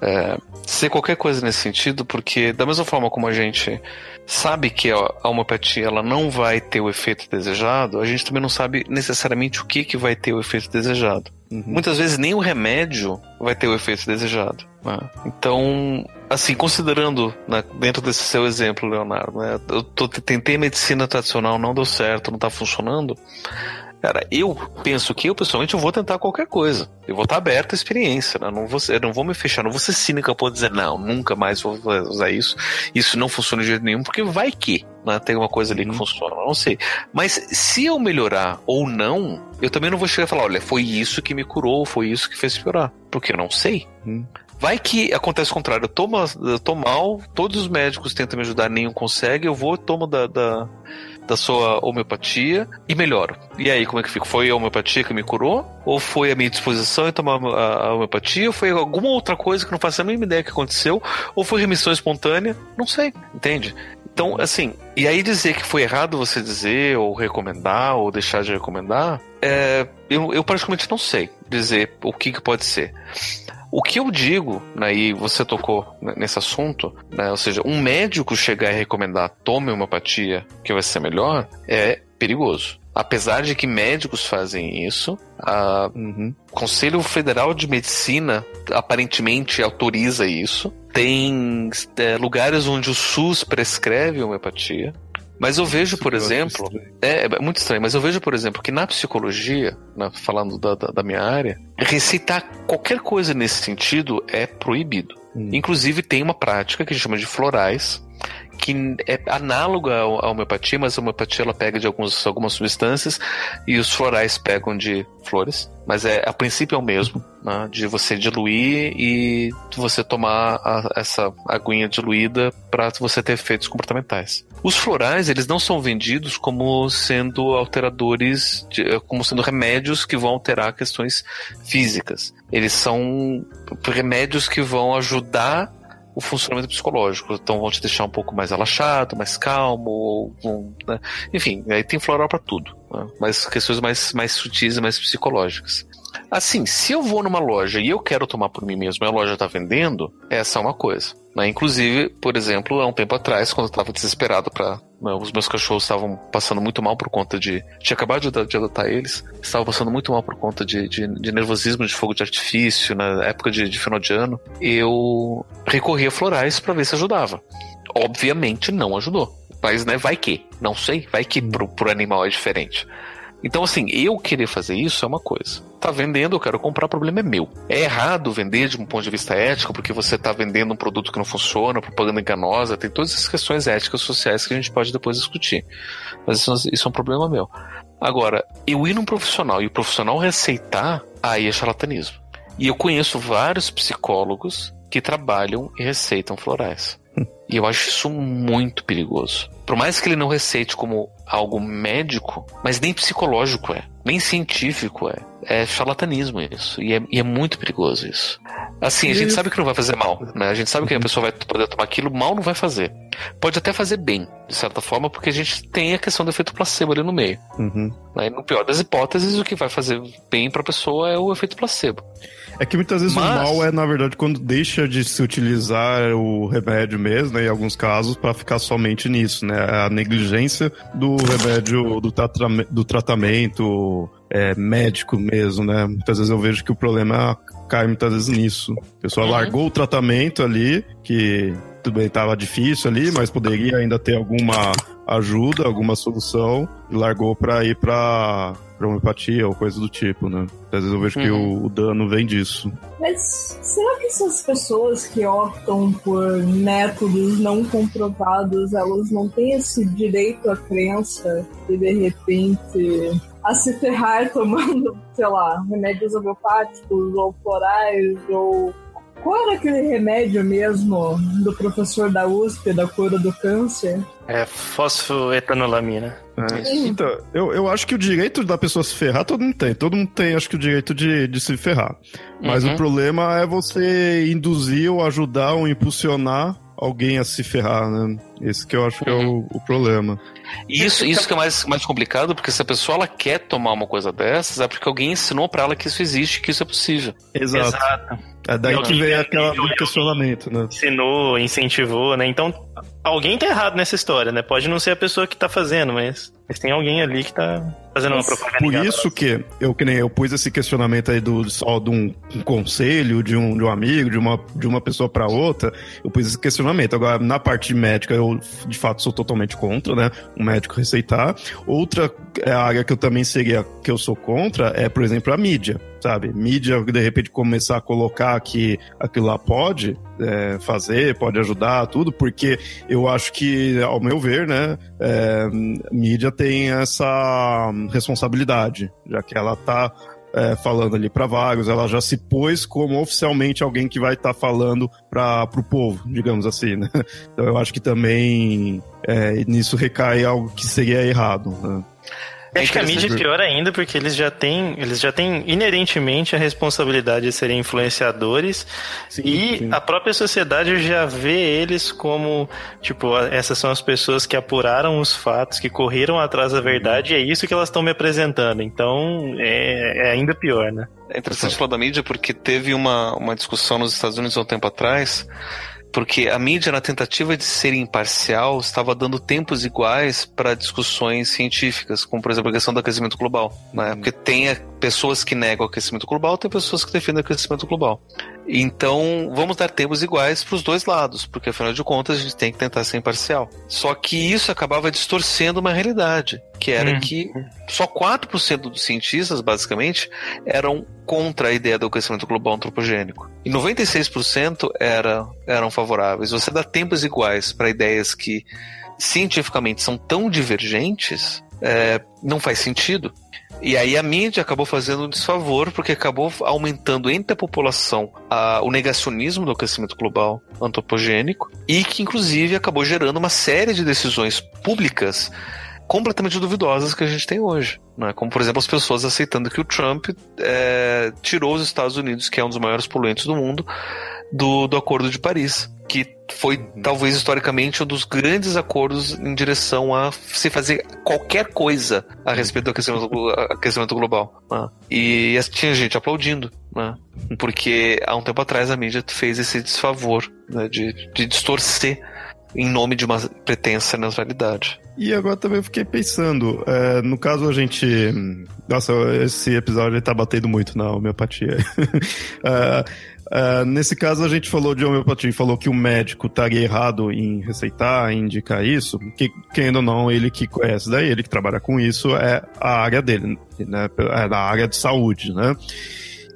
[SPEAKER 1] é, ser qualquer coisa nesse sentido, porque da mesma forma como a gente sabe que a homeopatia ela não vai ter o efeito desejado, a gente também não sabe necessariamente o que, que vai ter o efeito desejado. Uhum. Muitas vezes nem o remédio vai ter o efeito desejado. Né? Então, assim, considerando né, dentro desse seu exemplo, Leonardo, né, eu tô, tentei medicina tradicional, não deu certo, não está funcionando. Cara, eu penso que eu, pessoalmente, eu vou tentar qualquer coisa. Eu vou estar aberto à experiência, né? não vou, eu não vou me fechar, não vou ser cínico a ponto dizer, não, nunca mais vou usar isso. Isso não funciona de jeito nenhum, porque vai que né? tem uma coisa ali que uhum. funciona, não sei. Mas se eu melhorar ou não, eu também não vou chegar e falar, olha, foi isso que me curou, foi isso que fez piorar. Porque eu não sei. Uhum Vai que acontece o contrário. Eu tomo, eu tô mal, todos os médicos tentam me ajudar, nenhum consegue, eu vou, tomo da, da, da sua homeopatia e melhoro. E aí, como é que fica? Foi a homeopatia que me curou? Ou foi a minha disposição em tomar a, homeopatia? Ou foi alguma outra coisa que não faço a mínima ideia que aconteceu? Ou foi remissão espontânea? Não sei, entende? Então, assim, e aí dizer que foi errado você dizer, ou recomendar, ou deixar de recomendar, é, eu, eu praticamente não sei dizer o que, que pode ser. O que eu digo, né, e você tocou nesse assunto, né, ou seja, um médico chegar e recomendar tome homeopatia que vai ser melhor, é perigoso. Apesar de que médicos fazem isso, o uhum. Conselho Federal de Medicina aparentemente autoriza isso. Tem é, lugares onde o SUS prescreve homeopatia. Mas eu vejo, por exemplo. É, é, muito estranho, mas eu vejo, por exemplo, que na psicologia, falando da, da, da, minha área, receitar qualquer coisa nesse sentido é proibido. Hum. Inclusive, tem uma prática que a gente chama de florais, que é análoga à homeopatia, mas a homeopatia ela pega de alguns, algumas substâncias e os florais pegam de flores. Mas é, a princípio é o mesmo, né, de você diluir e você tomar a, essa aguinha diluída para você ter efeitos comportamentais. Os florais, eles não são vendidos como sendo alteradores, de, como sendo remédios que vão alterar questões físicas. Eles são remédios que vão ajudar o funcionamento psicológico. Então vão te deixar um pouco mais relaxado, mais calmo, né? enfim, aí tem floral para tudo, né? mas questões mais, mais sutis e mais psicológicas. Assim, se eu vou numa loja e eu quero tomar por mim mesmo e a loja está vendendo, essa é uma coisa. Né? Inclusive, por exemplo, há um tempo atrás, quando eu estava desesperado para né, os meus cachorros estavam passando muito mal por conta de. Tinha acabado de, de adotar eles, estavam passando muito mal por conta de, de, de nervosismo, de fogo de artifício, na época de, de final de ano. Eu recorri a florais para ver se ajudava. Obviamente não ajudou. Mas, né, vai que. Não sei, vai que pro, pro animal é diferente. Então, assim, eu querer fazer isso é uma coisa. Tá vendendo, eu quero comprar, o problema é meu. É errado vender de um ponto de vista ético, porque você tá vendendo um produto que não funciona, propaganda enganosa, tem todas essas questões éticas sociais que a gente pode depois discutir. Mas isso, isso é um problema meu. Agora, eu ir num profissional e o profissional receitar, aí é charlatanismo. E eu conheço vários psicólogos que trabalham e receitam florais. E eu acho isso muito perigoso. Por mais que ele não receite como algo médico, mas nem psicológico é, nem científico é. É charlatanismo isso. E é, e é muito perigoso isso. Assim, a gente sabe que não vai fazer mal, né? A gente sabe que a pessoa vai poder tomar aquilo, mal não vai fazer. Pode até fazer bem, de certa forma, porque a gente tem a questão do efeito placebo ali no meio. Uhum. Né? No pior das hipóteses, o que vai fazer bem para a pessoa é o efeito placebo.
[SPEAKER 4] É que muitas vezes Mas... o mal é, na verdade, quando deixa de se utilizar o remédio mesmo, né, em alguns casos, para ficar somente nisso, né? A negligência do remédio, do, tra do tratamento é, médico mesmo, né? Muitas vezes eu vejo que o problema cai muitas vezes nisso. A pessoa uhum. largou o tratamento ali, que tudo bem, estava difícil ali, mas poderia ainda ter alguma ajuda, alguma solução, e largou para ir para homeopatia ou coisa do tipo, né? Às vezes eu vejo uhum. que o, o, dano vem disso.
[SPEAKER 3] Mas será que essas pessoas que optam por métodos não comprovados, elas não têm esse direito à crença e de repente a se ferrar tomando, sei lá, remédios homeopáticos ou florais ou qual era aquele remédio mesmo do professor da USP da cura do câncer?
[SPEAKER 2] É fosfoetanolamina.
[SPEAKER 4] É. Então, eu, eu acho que o direito da pessoa se ferrar todo mundo tem. Todo mundo tem, acho que o direito de, de se ferrar. Mas uhum. o problema é você induzir ou ajudar ou impulsionar alguém a se ferrar, né? Esse que eu acho que é o, uhum. o problema.
[SPEAKER 1] Isso, isso que é mais, mais complicado, porque se a pessoa ela quer tomar uma coisa dessas, é porque alguém ensinou para ela que isso existe, que isso é possível.
[SPEAKER 4] Exato. Exato. É daí que vem aquele questionamento, né?
[SPEAKER 2] Ensinou, incentivou, né? Então, alguém tá errado nessa história, né? Pode não ser a pessoa que tá fazendo, mas, mas tem alguém ali que tá fazendo uma propaganda.
[SPEAKER 4] Por isso que eu que nem eu pus esse questionamento aí do só de um, um conselho, de um, de um amigo, de uma, de uma pessoa para outra, eu pus esse questionamento. Agora, na parte médica, eu de fato sou totalmente contra, né? Um médico receitar. Outra é, área que eu também seria que eu sou contra é, por exemplo, a mídia sabe? Mídia, de repente, começar a colocar que aquilo lá pode é, fazer, pode ajudar, tudo, porque eu acho que, ao meu ver, né, é, mídia tem essa responsabilidade, já que ela tá é, falando ali para vários, ela já se pôs como oficialmente alguém que vai estar tá falando para o povo, digamos assim, né? Então eu acho que também é, nisso recai algo que seria errado. Né?
[SPEAKER 2] Acho que a mídia é pior ainda porque eles já têm, eles já têm inerentemente a responsabilidade de serem influenciadores sim, e sim. a própria sociedade já vê eles como, tipo, essas são as pessoas que apuraram os fatos, que correram atrás da verdade e é isso que elas estão me apresentando. Então é, é ainda pior, né?
[SPEAKER 1] É interessante falar da mídia porque teve uma, uma discussão nos Estados Unidos há um tempo atrás porque a mídia, na tentativa de ser imparcial, estava dando tempos iguais para discussões científicas, como por exemplo a questão do aquecimento global. Né? Porque tem pessoas que negam o aquecimento global, tem pessoas que defendem o aquecimento global. Então, vamos dar tempos iguais para os dois lados, porque afinal de contas a gente tem que tentar ser imparcial. Só que isso acabava distorcendo uma realidade, que era uhum. que só 4% dos cientistas, basicamente, eram contra a ideia do aquecimento global antropogênico. E 96% era, eram favoráveis. Você dá tempos iguais para ideias que cientificamente são tão divergentes, é, não faz sentido. E aí a mídia acabou fazendo um desfavor, porque acabou aumentando entre a população a, o negacionismo do aquecimento global antropogênico, e que inclusive acabou gerando uma série de decisões públicas completamente duvidosas que a gente tem hoje. Né? Como, por exemplo, as pessoas aceitando que o Trump é, tirou os Estados Unidos, que é um dos maiores poluentes do mundo, do, do Acordo de Paris, que foi talvez historicamente um dos grandes acordos em direção a se fazer qualquer coisa a respeito do aquecimento, aquecimento global. Né? E tinha gente aplaudindo, né? porque há um tempo atrás a mídia fez esse desfavor né? de, de distorcer em nome de uma pretensa neutralidade.
[SPEAKER 4] E agora também fiquei pensando, é, no caso a gente. Nossa, esse episódio tá batendo muito na homeopatia. é, é, nesse caso a gente falou de homeopatia, falou que o médico estaria errado em receitar, em indicar isso, que quem ou não, ele que conhece daí, ele que trabalha com isso, é a área dele, né? É na área de saúde, né?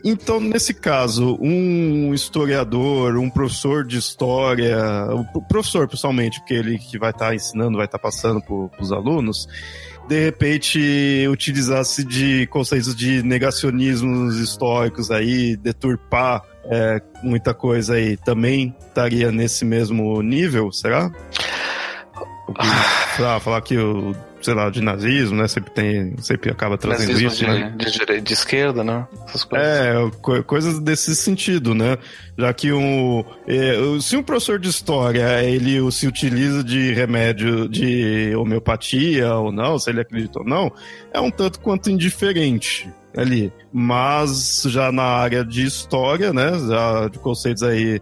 [SPEAKER 4] Então, nesse caso, um historiador, um professor de história, o professor pessoalmente, porque ele que vai estar tá ensinando, vai estar tá passando para os alunos, de repente utilizasse de conceitos de negacionismos históricos aí, deturpar é, muita coisa aí, também estaria nesse mesmo nível, será? Ah, falar que o sei lá, de nazismo, né? Sempre tem, sempre acaba trazendo nazismo isso,
[SPEAKER 1] de,
[SPEAKER 4] né?
[SPEAKER 1] De, de, esquerda, né?
[SPEAKER 4] Coisas. É, co coisas desse sentido, né? Já que um, é, se um professor de história ele se utiliza de remédio de homeopatia ou não, se ele acredita ou não, é um tanto quanto indiferente ali. Mas já na área de história, né, já de conceitos aí,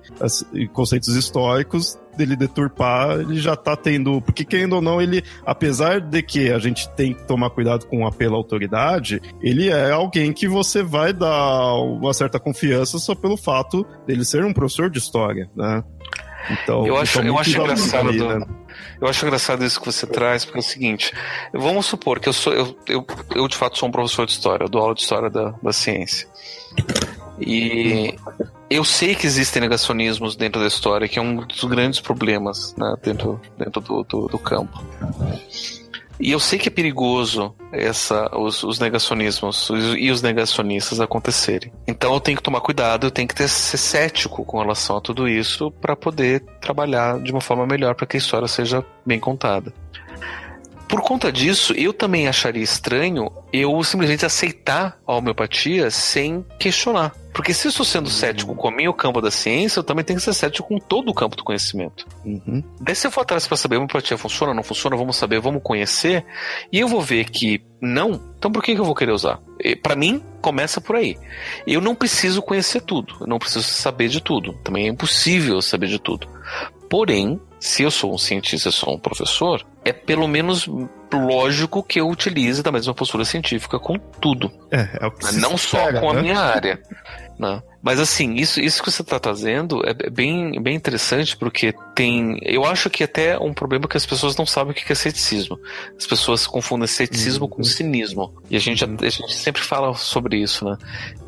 [SPEAKER 4] conceitos históricos, dele deturpar, ele já tá tendo. Porque, querendo ou não, ele, apesar de que a gente tem que tomar cuidado com o apelo à autoridade, ele é alguém que você vai dar uma certa confiança só pelo fato dele ser um professor de história, né?
[SPEAKER 1] Então, eu acho, eu acho engraçado. Ali, né? Eu acho engraçado isso que você traz, porque é o seguinte: vamos supor que eu sou, eu, eu, eu de fato sou um professor de história, eu dou aula de história da, da ciência. E eu sei que existem negacionismos dentro da história, que é um dos grandes problemas né, dentro, dentro do, do, do campo. E eu sei que é perigoso essa, os, os negacionismos os, e os negacionistas acontecerem. Então eu tenho que tomar cuidado, eu tenho que ter, ser cético com relação a tudo isso para poder trabalhar de uma forma melhor para que a história seja bem contada. Por conta disso, eu também acharia estranho eu simplesmente aceitar a homeopatia sem questionar. Porque se eu estou sendo cético com o meu campo da ciência, eu também tenho que ser cético com todo o campo do conhecimento. Uhum. Daí se eu for atrás para saber a homeopatia funciona, não funciona, vamos saber, vamos conhecer, e eu vou ver que não, então por que eu vou querer usar? Para mim, começa por aí. Eu não preciso conhecer tudo, eu não preciso saber de tudo. Também é impossível saber de tudo. Porém, se eu sou um cientista, eu sou um professor, é pelo menos lógico que eu utilize da mesma postura científica com tudo.
[SPEAKER 4] É, é o que
[SPEAKER 1] Não só com né? a minha área. Né? Mas assim, isso, isso que você está trazendo é bem, bem interessante porque tem. Eu acho que até um problema que as pessoas não sabem o que é ceticismo. As pessoas confundem ceticismo uhum. com cinismo. E a gente, a gente sempre fala sobre isso, né?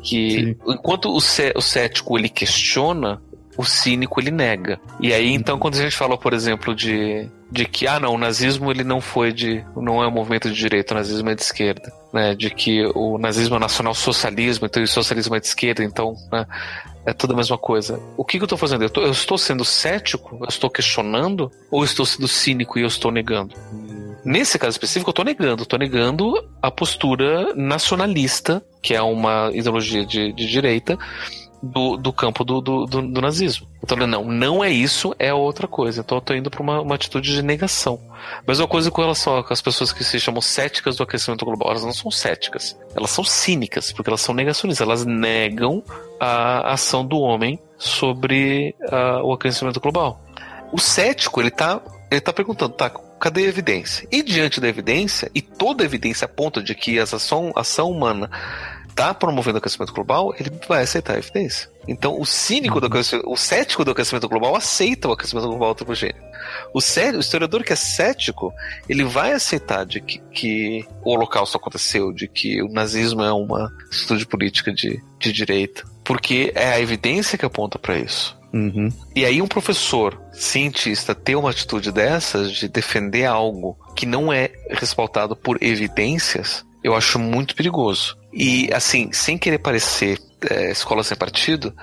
[SPEAKER 1] Que Sim. enquanto o, o cético ele questiona, o cínico ele nega. E aí então quando a gente fala, por exemplo, de, de que ah não, o nazismo ele não foi de não é um movimento de direita, o nazismo é de esquerda. né, de que o nazismo é nacional-socialismo, então o socialismo é de esquerda, então né, é tudo a mesma coisa. O que, que eu estou fazendo? Eu, tô, eu, estou sendo cético? Eu estou questionando? Ou estou sendo cínico e eu estou negando? Nesse caso específico, eu estou negando. Estou negando a postura nacionalista, que é uma ideologia de, de direita, do, do campo do, do, do, do nazismo. Então, não, não é isso, é outra coisa. Então, eu tô indo para uma, uma atitude de negação. Mesma coisa com relação às pessoas que se chamam céticas do aquecimento global. Elas não são céticas, elas são cínicas, porque elas são negacionistas. Elas negam a ação do homem sobre uh, o aquecimento global. O cético, ele tá, ele tá perguntando, tá, cadê a evidência? E diante da evidência, e toda evidência aponta de que essa ação, ação humana está promovendo o aquecimento global, ele vai aceitar a evidência. Então, o cínico do aquecimento, o cético do aquecimento global aceita o aquecimento global antropogênico. O, o historiador que é cético, ele vai aceitar de que, que, o holocausto aconteceu, de que o nazismo é uma atitude política de, de direita, porque é a evidência que aponta para isso. Uhum. E aí um professor cientista ter uma atitude dessas de defender algo que não é respaldado por evidências, eu acho muito perigoso. E, assim, sem querer parecer é, escola sem partido,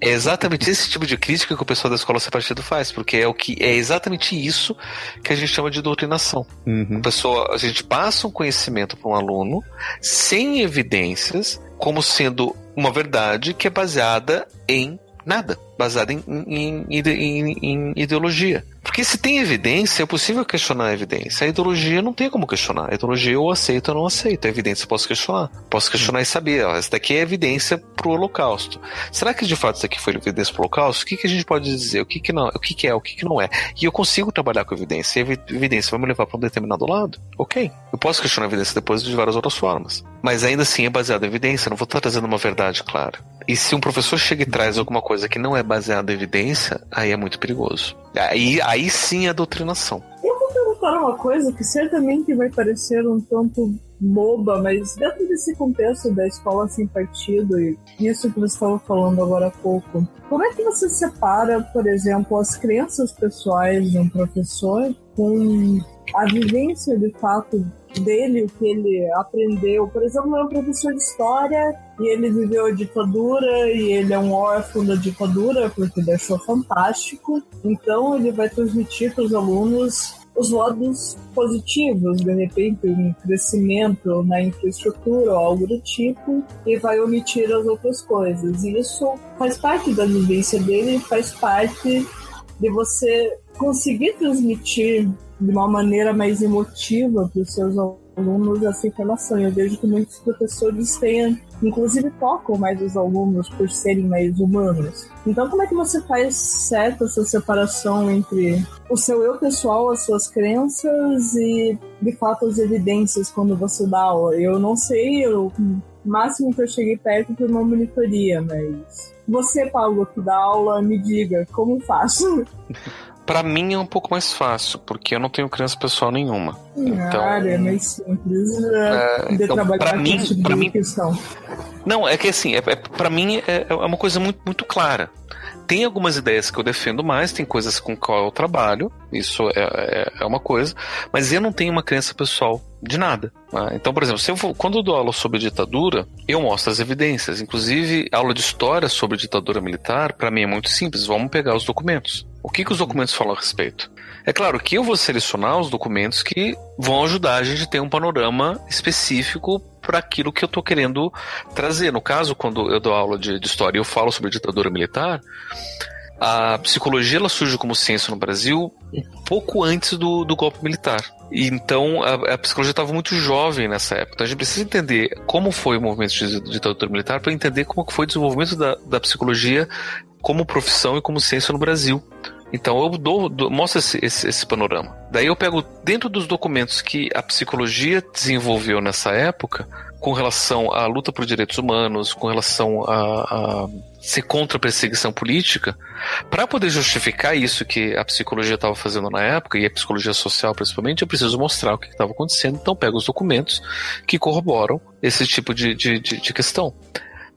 [SPEAKER 1] é exatamente esse tipo de crítica que o pessoal da escola sem partido faz, porque é o que é exatamente isso que a gente chama de doutrinação. Uhum. A pessoa, a gente passa um conhecimento para um aluno sem evidências, como sendo uma verdade que é baseada em nada, baseada em, em, em, em ideologia. Porque se tem evidência, é possível questionar a evidência. A ideologia não tem como questionar. A ideologia eu aceito ou não aceito. A evidência eu posso questionar. Posso questionar e saber, ó, essa daqui é evidência para o holocausto. Será que de fato isso aqui foi evidência para o holocausto? O que, que a gente pode dizer? O que, que não? O que, que é? O que, que não é? E eu consigo trabalhar com evidência. E a evidência vai me levar para um determinado lado? Ok. Eu posso questionar a evidência depois de várias outras formas. Mas ainda assim é baseado em evidência. Não vou estar trazendo uma verdade clara. E se um professor chega e traz alguma coisa que não é baseada em evidência, aí é muito perigoso. Aí, aí sim é doutrinação.
[SPEAKER 3] Eu vou perguntar uma coisa que certamente vai parecer um tanto boba, mas dentro desse contexto da escola sem partido e isso que você estava falando agora há pouco, como é que você separa, por exemplo, as crenças pessoais de um professor com a vivência de fato dele, o que ele aprendeu. Por exemplo, é um professor de história e ele viveu a ditadura e ele é um órfão da ditadura porque ele achou fantástico. Então ele vai transmitir para os alunos os lados positivos, de repente um crescimento na infraestrutura ou algo do tipo, e vai omitir as outras coisas. E isso faz parte da vivência dele, faz parte de você conseguir transmitir de uma maneira mais emotiva para os seus alunos essa informação. Eu vejo que muitos professores têm, inclusive tocam mais os alunos por serem mais humanos. Então, como é que você faz certo essa separação entre o seu eu pessoal, as suas crenças e, de fato, as evidências quando você dá aula? Eu não sei, o máximo que eu cheguei perto foi uma monitoria, mas você, Paulo, que dá aula, me diga como faço.
[SPEAKER 1] Para mim é um pouco mais fácil, porque eu não tenho criança pessoal nenhuma. Então,
[SPEAKER 3] ah, é mais simples é, de então, trabalhar
[SPEAKER 1] mim,
[SPEAKER 3] tipo
[SPEAKER 1] pra mim, questão. Não, é que assim, é, é para mim é, é uma coisa muito, muito clara. Tem algumas ideias que eu defendo mais, tem coisas com qual eu trabalho, isso é, é, é uma coisa, mas eu não tenho uma crença pessoal de nada. Né? Então, por exemplo, se eu for, quando eu dou aula sobre ditadura, eu mostro as evidências. Inclusive, aula de história sobre ditadura militar, para mim é muito simples. Vamos pegar os documentos. O que, que os documentos falam a respeito? É claro que eu vou selecionar os documentos que vão ajudar a gente a ter um panorama específico para aquilo que eu estou querendo trazer. No caso, quando eu dou aula de, de história e eu falo sobre ditadura militar, a psicologia ela surge como ciência no Brasil um pouco antes do, do golpe militar. Então a, a psicologia estava muito jovem nessa época. Então a gente precisa entender como foi o movimento de ditadura militar para entender como foi o desenvolvimento da, da psicologia como profissão e como ciência no Brasil. Então eu dou, dou mostro esse, esse, esse, panorama. Daí eu pego dentro dos documentos que a psicologia desenvolveu nessa época, com relação à luta por direitos humanos, com relação a, a ser contra a perseguição política, para poder justificar isso que a psicologia estava fazendo na época, e a psicologia social principalmente, eu preciso mostrar o que estava acontecendo, então pego os documentos que corroboram esse tipo de, de, de, de questão.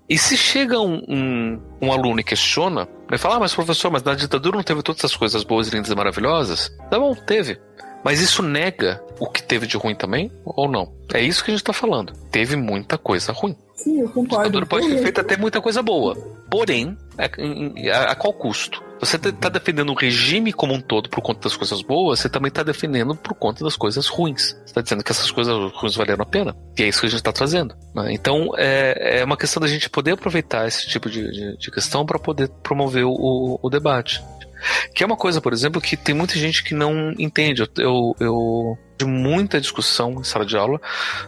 [SPEAKER 1] E se chega um, um, um aluno e questiona, ele fala, ah, mas professor, mas na ditadura não teve todas essas coisas boas, lindas e maravilhosas? Tá bom, teve. Mas isso nega o que teve de ruim também ou não? É isso que a gente está falando. Teve muita coisa ruim.
[SPEAKER 3] Sim, eu concordo.
[SPEAKER 1] O pode ter feito até muita coisa boa. Porém, a, a, a qual custo? Você está defendendo o regime como um todo por conta das coisas boas, você também está defendendo por conta das coisas ruins. Você está dizendo que essas coisas ruins valeram a pena. E é isso que a gente está trazendo. Né? Então, é, é uma questão da gente poder aproveitar esse tipo de, de, de questão para poder promover o, o debate. Que é uma coisa, por exemplo, que tem muita gente que não entende. Eu, eu, de muita discussão em sala de aula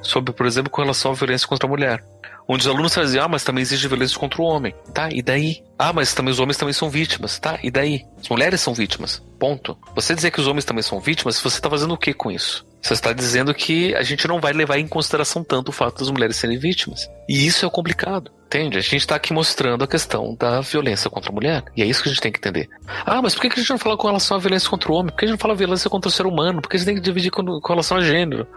[SPEAKER 1] sobre, por exemplo, com relação à violência contra a mulher. Onde os alunos traziam, ah, mas também existe violência contra o homem. Tá, e daí? Ah, mas também os homens também são vítimas. Tá, e daí? As mulheres são vítimas. Ponto. Você dizer que os homens também são vítimas, você está fazendo o que com isso? Você está dizendo que a gente não vai levar em consideração tanto o fato das mulheres serem vítimas. E isso é complicado. Entende? A gente está aqui mostrando a questão da violência contra a mulher. E é isso que a gente tem que entender. Ah, mas por que a gente não fala com relação à violência contra o homem? Por que a gente não fala violência contra o ser humano? Por que a gente tem que dividir com, com relação a gênero?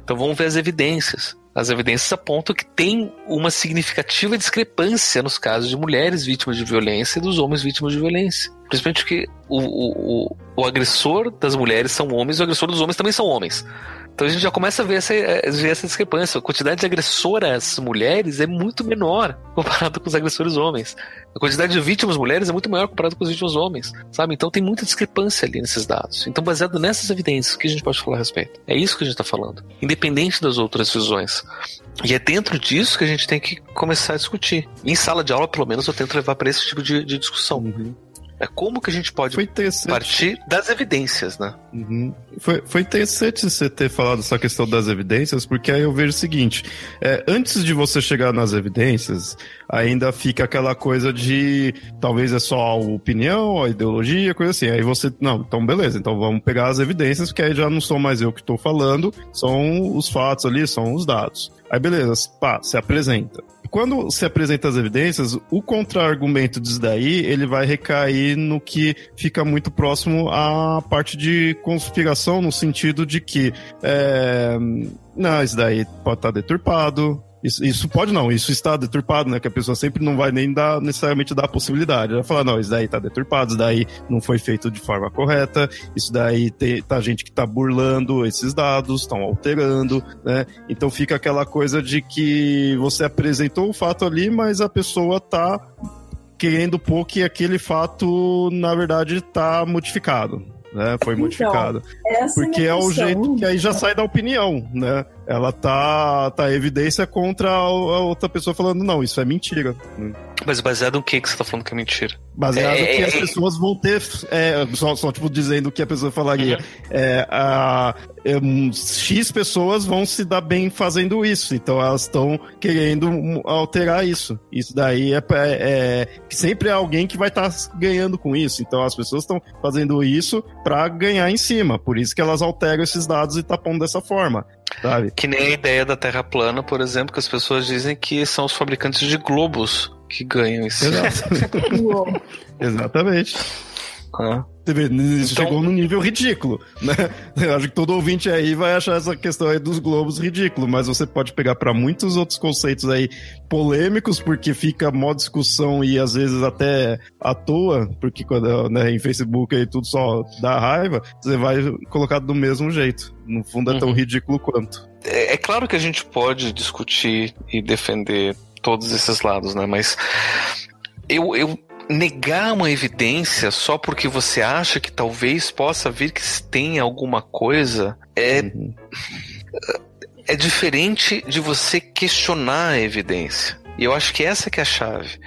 [SPEAKER 1] Então vamos ver as evidências. As evidências apontam que tem uma significativa discrepância nos casos de mulheres vítimas de violência e dos homens vítimas de violência. Principalmente que o, o, o, agressor das mulheres são homens e o agressor dos homens também são homens. Então a gente já começa a ver essa, eh, ver essa discrepância. A quantidade de agressoras mulheres é muito menor comparado com os agressores homens. A quantidade de vítimas mulheres é muito maior comparado com os vítimas homens, sabe? Então tem muita discrepância ali nesses dados. Então, baseado nessas evidências, o que a gente pode falar a respeito? É isso que a gente está falando, independente das outras visões. E é dentro disso que a gente tem que começar a discutir. Em sala de aula, pelo menos, eu tento levar para esse tipo de, de discussão. Uhum. É como que a gente pode partir das evidências, né?
[SPEAKER 4] Uhum. Foi, foi interessante você ter falado essa questão das evidências, porque aí eu vejo o seguinte: é, antes de você chegar nas evidências, ainda fica aquela coisa de talvez é só a opinião, a ideologia, coisa assim. Aí você, não, então beleza, então vamos pegar as evidências, porque aí já não sou mais eu que estou falando, são os fatos ali, são os dados. Aí beleza, pá, se apresenta quando se apresenta as evidências, o contra-argumento disso daí, ele vai recair no que fica muito próximo à parte de conspiração, no sentido de que é, não, isso daí pode estar deturpado, isso, isso, pode não, isso está deturpado, né? Que a pessoa sempre não vai nem dar necessariamente dar a possibilidade. Ela fala, não, isso daí está deturpado, isso daí não foi feito de forma correta, isso daí tem, tá gente que está burlando esses dados, estão alterando, né? Então fica aquela coisa de que você apresentou o fato ali, mas a pessoa está querendo pôr que aquele fato, na verdade, está modificado né? Foi então, modificado. Porque é, é o jeito que aí já sai da opinião, né? Ela tá, tá evidência contra a, outra pessoa falando, não, isso é mentira.
[SPEAKER 1] Mas baseado no que, que você tá falando que é mentira?
[SPEAKER 4] Baseado é, que é, as é. pessoas vão ter. É, só, só, tipo, dizendo o que a pessoa falaria. Uhum. É, a, é, X pessoas vão se dar bem fazendo isso. Então elas estão querendo alterar isso. Isso daí é, é, sempre é alguém que vai estar tá ganhando com isso. Então as pessoas estão fazendo isso para ganhar em cima. Por isso que elas alteram esses dados e tá pondo dessa forma. Sabe?
[SPEAKER 1] Que nem a ideia da Terra plana, por exemplo, que as pessoas dizem que são os fabricantes de globos que ganham isso.
[SPEAKER 4] Exatamente. Ah. Então... Chegou no nível ridículo, né? Eu acho que todo ouvinte aí vai achar essa questão aí dos globos ridículo, mas você pode pegar para muitos outros conceitos aí polêmicos, porque fica mó discussão e às vezes até à toa, porque quando né, em Facebook aí tudo só dá raiva, você vai colocar do mesmo jeito. No fundo é tão uhum. ridículo quanto.
[SPEAKER 1] É, é claro que a gente pode discutir e defender todos esses lados, né? Mas eu, eu negar uma evidência só porque você acha que talvez possa vir que tem alguma coisa é. Uhum. É diferente de você questionar a evidência. E eu acho que essa que é a chave.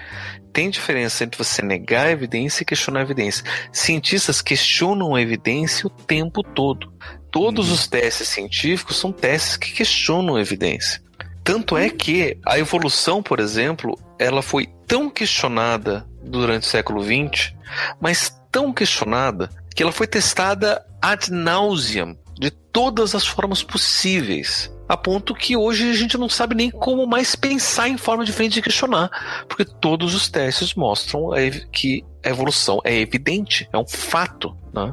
[SPEAKER 1] Tem diferença entre você negar a evidência e questionar a evidência. Cientistas questionam a evidência o tempo todo. Todos uhum. os testes científicos são testes que questionam a evidência. Tanto é que a evolução, por exemplo, ela foi tão questionada durante o século XX, mas tão questionada que ela foi testada ad nauseam de todas as formas possíveis. A ponto que hoje a gente não sabe nem como mais pensar em forma diferente de questionar, porque todos os testes mostram que a evolução é evidente, é um fato. Né?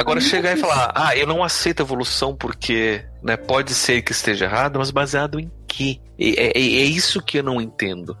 [SPEAKER 1] Agora chegar e falar, ah, eu não aceito a evolução porque né? Pode ser que esteja errado, mas baseado em quê? É, é, é isso que eu não entendo.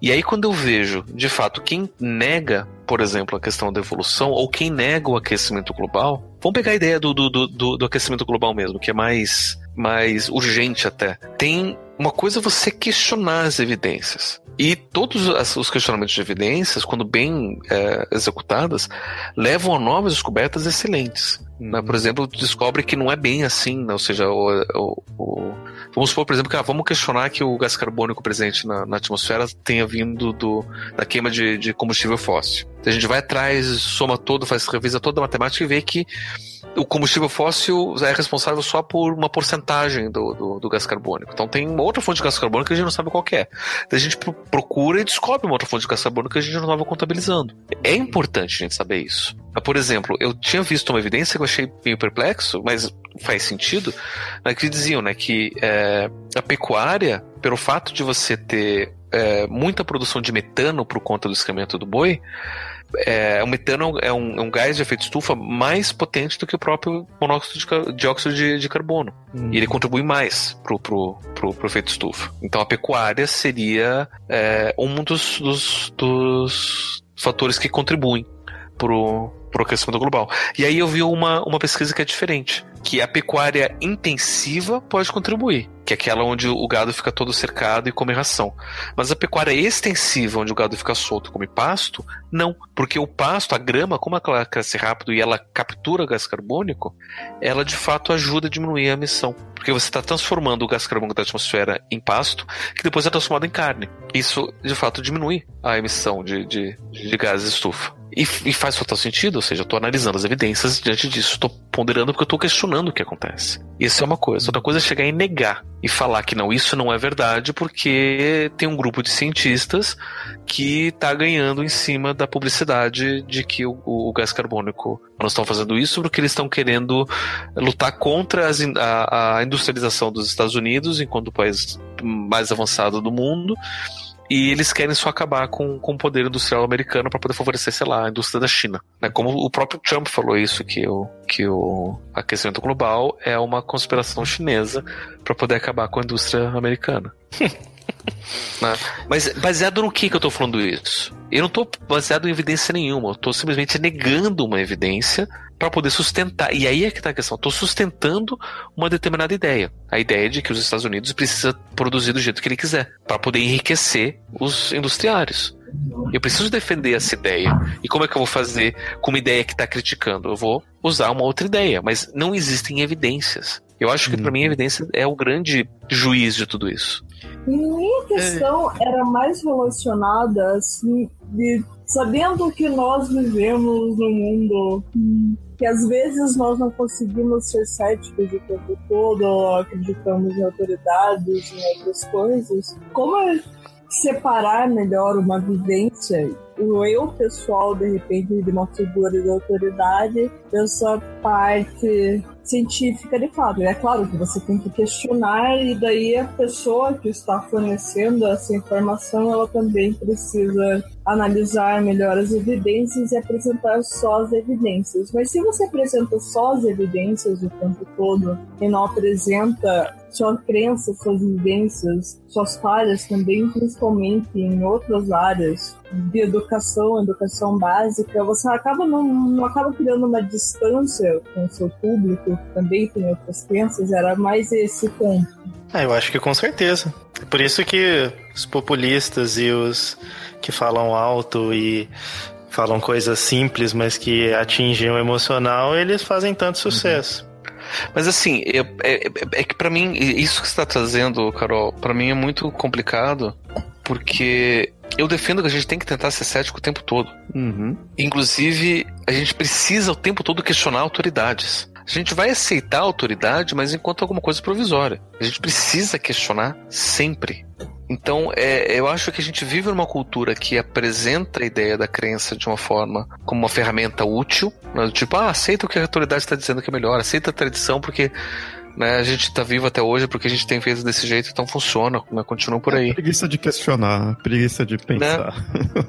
[SPEAKER 1] E aí, quando eu vejo, de fato, quem nega, por exemplo, a questão da evolução, ou quem nega o aquecimento global, vamos pegar a ideia do, do, do, do aquecimento global mesmo, que é mais, mais urgente até. Tem uma coisa é você questionar as evidências. E todos os questionamentos de evidências, quando bem é, executadas, levam a novas descobertas excelentes. Né? Por exemplo, descobre que não é bem assim, né? ou seja, o, o, o... vamos supor, por exemplo, que ah, vamos questionar que o gás carbônico presente na, na atmosfera tenha vindo do, da queima de, de combustível fóssil. Então a gente vai atrás, soma todo, faz revisa toda a matemática e vê que o combustível fóssil é responsável só por uma porcentagem do, do, do, gás carbônico. Então tem uma outra fonte de gás carbônico que a gente não sabe qual é. Então a gente procura e descobre uma outra fonte de gás carbônico que a gente não estava contabilizando. É importante a gente saber isso. Por exemplo, eu tinha visto uma evidência que eu achei meio perplexo, mas faz sentido, né, que diziam né, que é, a pecuária, pelo fato de você ter é, muita produção de metano por conta do escamento do boi, é, o metano é um, é um, gás de efeito estufa mais potente do que o próprio monóxido de dióxido de, de carbono. Hum. E ele contribui mais pro, pro, pro, pro, efeito estufa. Então a pecuária seria é, um dos, dos, dos fatores que contribuem pro, pro aquecimento global. E aí eu vi uma, uma pesquisa que é diferente, que a pecuária intensiva pode contribuir, que é aquela onde o gado fica todo cercado e come ração. Mas a pecuária extensiva, onde o gado fica solto e come pasto, não, porque o pasto, a grama, como ela cresce rápido e ela captura gás carbônico, ela de fato ajuda a diminuir a emissão. Porque você está transformando o gás carbônico da atmosfera em pasto, que depois é transformado em carne. Isso, de fato, diminui a emissão de, de, de gases estufa. E, e, faz total sentido, ou seja, eu estou analisando as evidências diante disso, estou ponderando porque eu estou questionando o que acontece. Isso é uma coisa. Outra coisa é chegar e negar e falar que não, isso não é verdade porque tem um grupo de cientistas que está ganhando em cima da publicidade de que o, o, gás carbônico não estão fazendo isso porque eles estão querendo lutar contra as, a, a industrialização dos Estados Unidos enquanto o país mais avançado do mundo e eles querem só acabar com, com o poder industrial americano para poder favorecer, sei lá, a indústria da China. Né? Como o próprio Trump falou isso, que o, que o aquecimento global é uma conspiração chinesa para poder acabar com a indústria americana. né? Mas baseado no que, que eu estou falando isso? Eu não estou baseado em evidência nenhuma, eu estou simplesmente negando uma evidência para poder sustentar. E aí é que está a questão. Estou sustentando uma determinada ideia. A ideia de que os Estados Unidos precisa produzir do jeito que ele quiser, para poder enriquecer os industriários. Eu preciso defender essa ideia. E como é que eu vou fazer com uma ideia que está criticando? Eu vou usar uma outra ideia, mas não existem evidências. Eu acho que para mim a evidência é o grande juiz de tudo isso.
[SPEAKER 3] Minha questão é. era mais relacionada assim de sabendo que nós vivemos num mundo que às vezes nós não conseguimos ser céticos o tempo todo, ou acreditamos em autoridades, em outras coisas. Como é separar melhor uma vivência, o eu pessoal, de repente, de uma figura de autoridade, dessa parte científica de fato. É claro que você tem que questionar e daí a pessoa que está fornecendo essa informação, ela também precisa analisar melhor as evidências e apresentar só as evidências. Mas se você apresenta só as evidências o tempo todo e não apresenta sua crença, suas vivências, suas falhas também, principalmente em outras áreas de educação, educação básica, você acaba não, não acaba criando uma distância com o seu público, que também tem outras crenças, era mais esse ponto.
[SPEAKER 2] Ah, eu acho que com certeza. Por isso que os populistas e os que falam alto e falam coisas simples, mas que atingem o emocional, eles fazem tanto sucesso. Uhum.
[SPEAKER 1] Mas assim, é, é, é que para mim, isso que você está trazendo, Carol, para mim é muito complicado, porque eu defendo que a gente tem que tentar ser cético o tempo todo. Uhum. Inclusive, a gente precisa o tempo todo questionar autoridades. A gente vai aceitar a autoridade, mas enquanto alguma coisa provisória. A gente precisa questionar sempre. Então, é, eu acho que a gente vive numa cultura que apresenta a ideia da crença de uma forma como uma ferramenta útil, né? tipo, ah, aceita o que a autoridade está dizendo que é melhor, aceita a tradição porque né, a gente está vivo até hoje porque a gente tem feito desse jeito, então funciona, né, continua por aí.
[SPEAKER 4] É preguiça de questionar, preguiça de pensar. Né?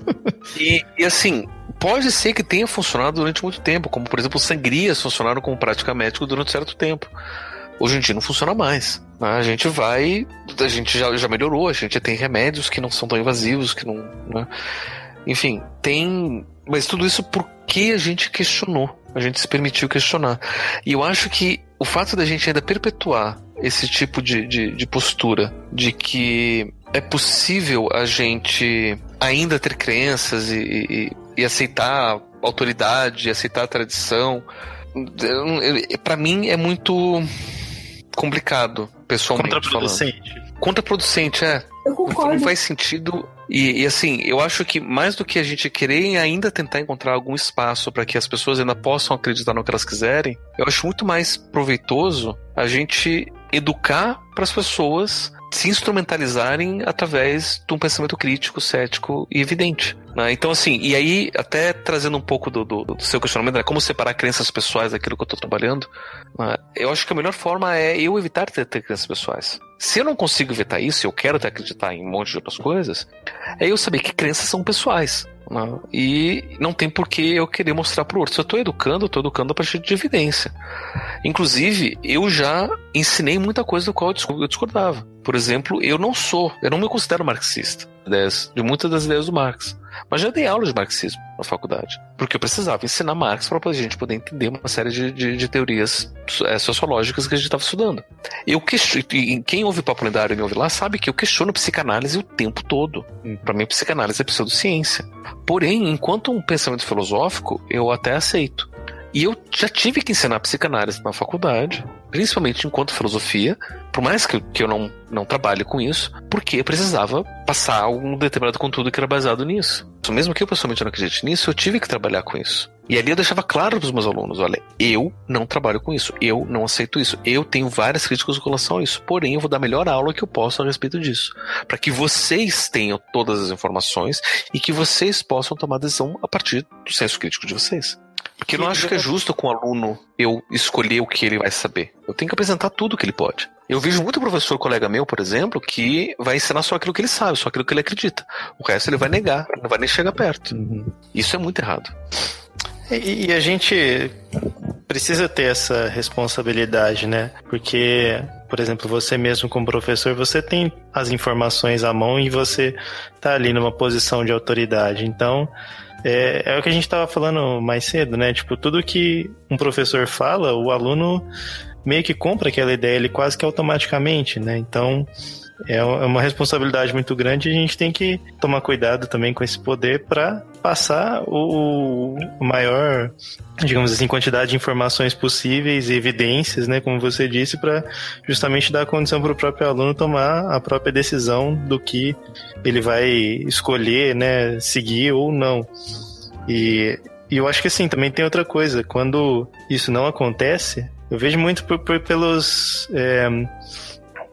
[SPEAKER 1] E, e assim, pode ser que tenha funcionado durante muito tempo, como por exemplo sangrias funcionaram como prática médica durante certo tempo. Hoje em dia não funciona mais. Né? A gente vai. A gente já, já melhorou, a gente tem remédios que não são tão invasivos, que não. Né? Enfim, tem. Mas tudo isso porque a gente questionou. A gente se permitiu questionar. E eu acho que o fato da gente ainda perpetuar esse tipo de, de, de postura de que é possível a gente ainda ter crenças e, e, e aceitar a autoridade, aceitar a tradição, para mim é muito complicado, pessoalmente
[SPEAKER 2] Contraproducente.
[SPEAKER 1] falando. Contraproducente, é.
[SPEAKER 3] Eu concordo.
[SPEAKER 1] Não faz sentido. E, e, assim, eu acho que mais do que a gente querer ainda tentar encontrar algum espaço para que as pessoas ainda possam acreditar no que elas quiserem, eu acho muito mais proveitoso a gente educar para as pessoas se instrumentalizarem através de um pensamento crítico, cético e evidente. Né? Então, assim, e aí, até trazendo um pouco do, do, do seu questionamento, né? como separar crenças pessoais daquilo que eu estou trabalhando, né? eu acho que a melhor forma é eu evitar ter, ter crenças pessoais. Se eu não consigo evitar isso, eu quero acreditar em um monte de outras coisas, é eu saber que crenças são pessoais. Né? E não tem por que eu querer mostrar para o outro. Se eu estou educando, eu estou educando a partir de evidência. Inclusive, eu já ensinei muita coisa do qual eu discordava. Por exemplo, eu não sou, eu não me considero marxista de muitas das ideias do Marx. Mas já dei aula de marxismo na faculdade, porque eu precisava ensinar Marx para a gente poder entender uma série de, de, de teorias é, sociológicas que a gente estava estudando. Eu questiono, quem ouve Papo Lendário e me ouve lá sabe que eu questiono psicanálise o tempo todo. Para mim, psicanálise é pseudociência. Porém, enquanto um pensamento filosófico, eu até aceito. E eu já tive que ensinar psicanálise na faculdade, principalmente enquanto filosofia, por mais que, que eu não, não trabalhe com isso, porque eu precisava passar um determinado conteúdo que era baseado nisso. Mesmo que eu pessoalmente não acredite nisso, eu tive que trabalhar com isso. E ali eu deixava claro para os meus alunos: olha, eu não trabalho com isso, eu não aceito isso, eu tenho várias críticas com relação a isso, porém eu vou dar a melhor aula que eu posso a respeito disso, para que vocês tenham todas as informações e que vocês possam tomar decisão a partir do senso crítico de vocês. Porque eu não acho que é justo com o aluno eu escolher o que ele vai saber. Eu tenho que apresentar tudo o que ele pode. Eu vejo muito professor colega meu, por exemplo, que vai ensinar só aquilo que ele sabe, só aquilo que ele acredita. O resto ele vai negar, não vai nem chegar perto. Uhum. Isso é muito errado.
[SPEAKER 2] E, e a gente precisa ter essa responsabilidade, né? Porque por exemplo, você mesmo como professor, você tem as informações à mão e você está ali numa posição de autoridade. Então, é, é o que a gente estava falando mais cedo, né? Tipo, tudo que um professor fala, o aluno meio que compra aquela ideia ele quase que automaticamente, né? Então é, é uma responsabilidade muito grande e a gente tem que tomar cuidado também com esse poder para passar o, maior, digamos assim, quantidade de informações possíveis e evidências, né, como você disse, para justamente dar condição para o próprio aluno tomar a própria decisão do que ele vai escolher, né, seguir ou não. E, e eu acho que assim, também tem outra coisa, quando isso não acontece, eu vejo muito por, por pelos. É,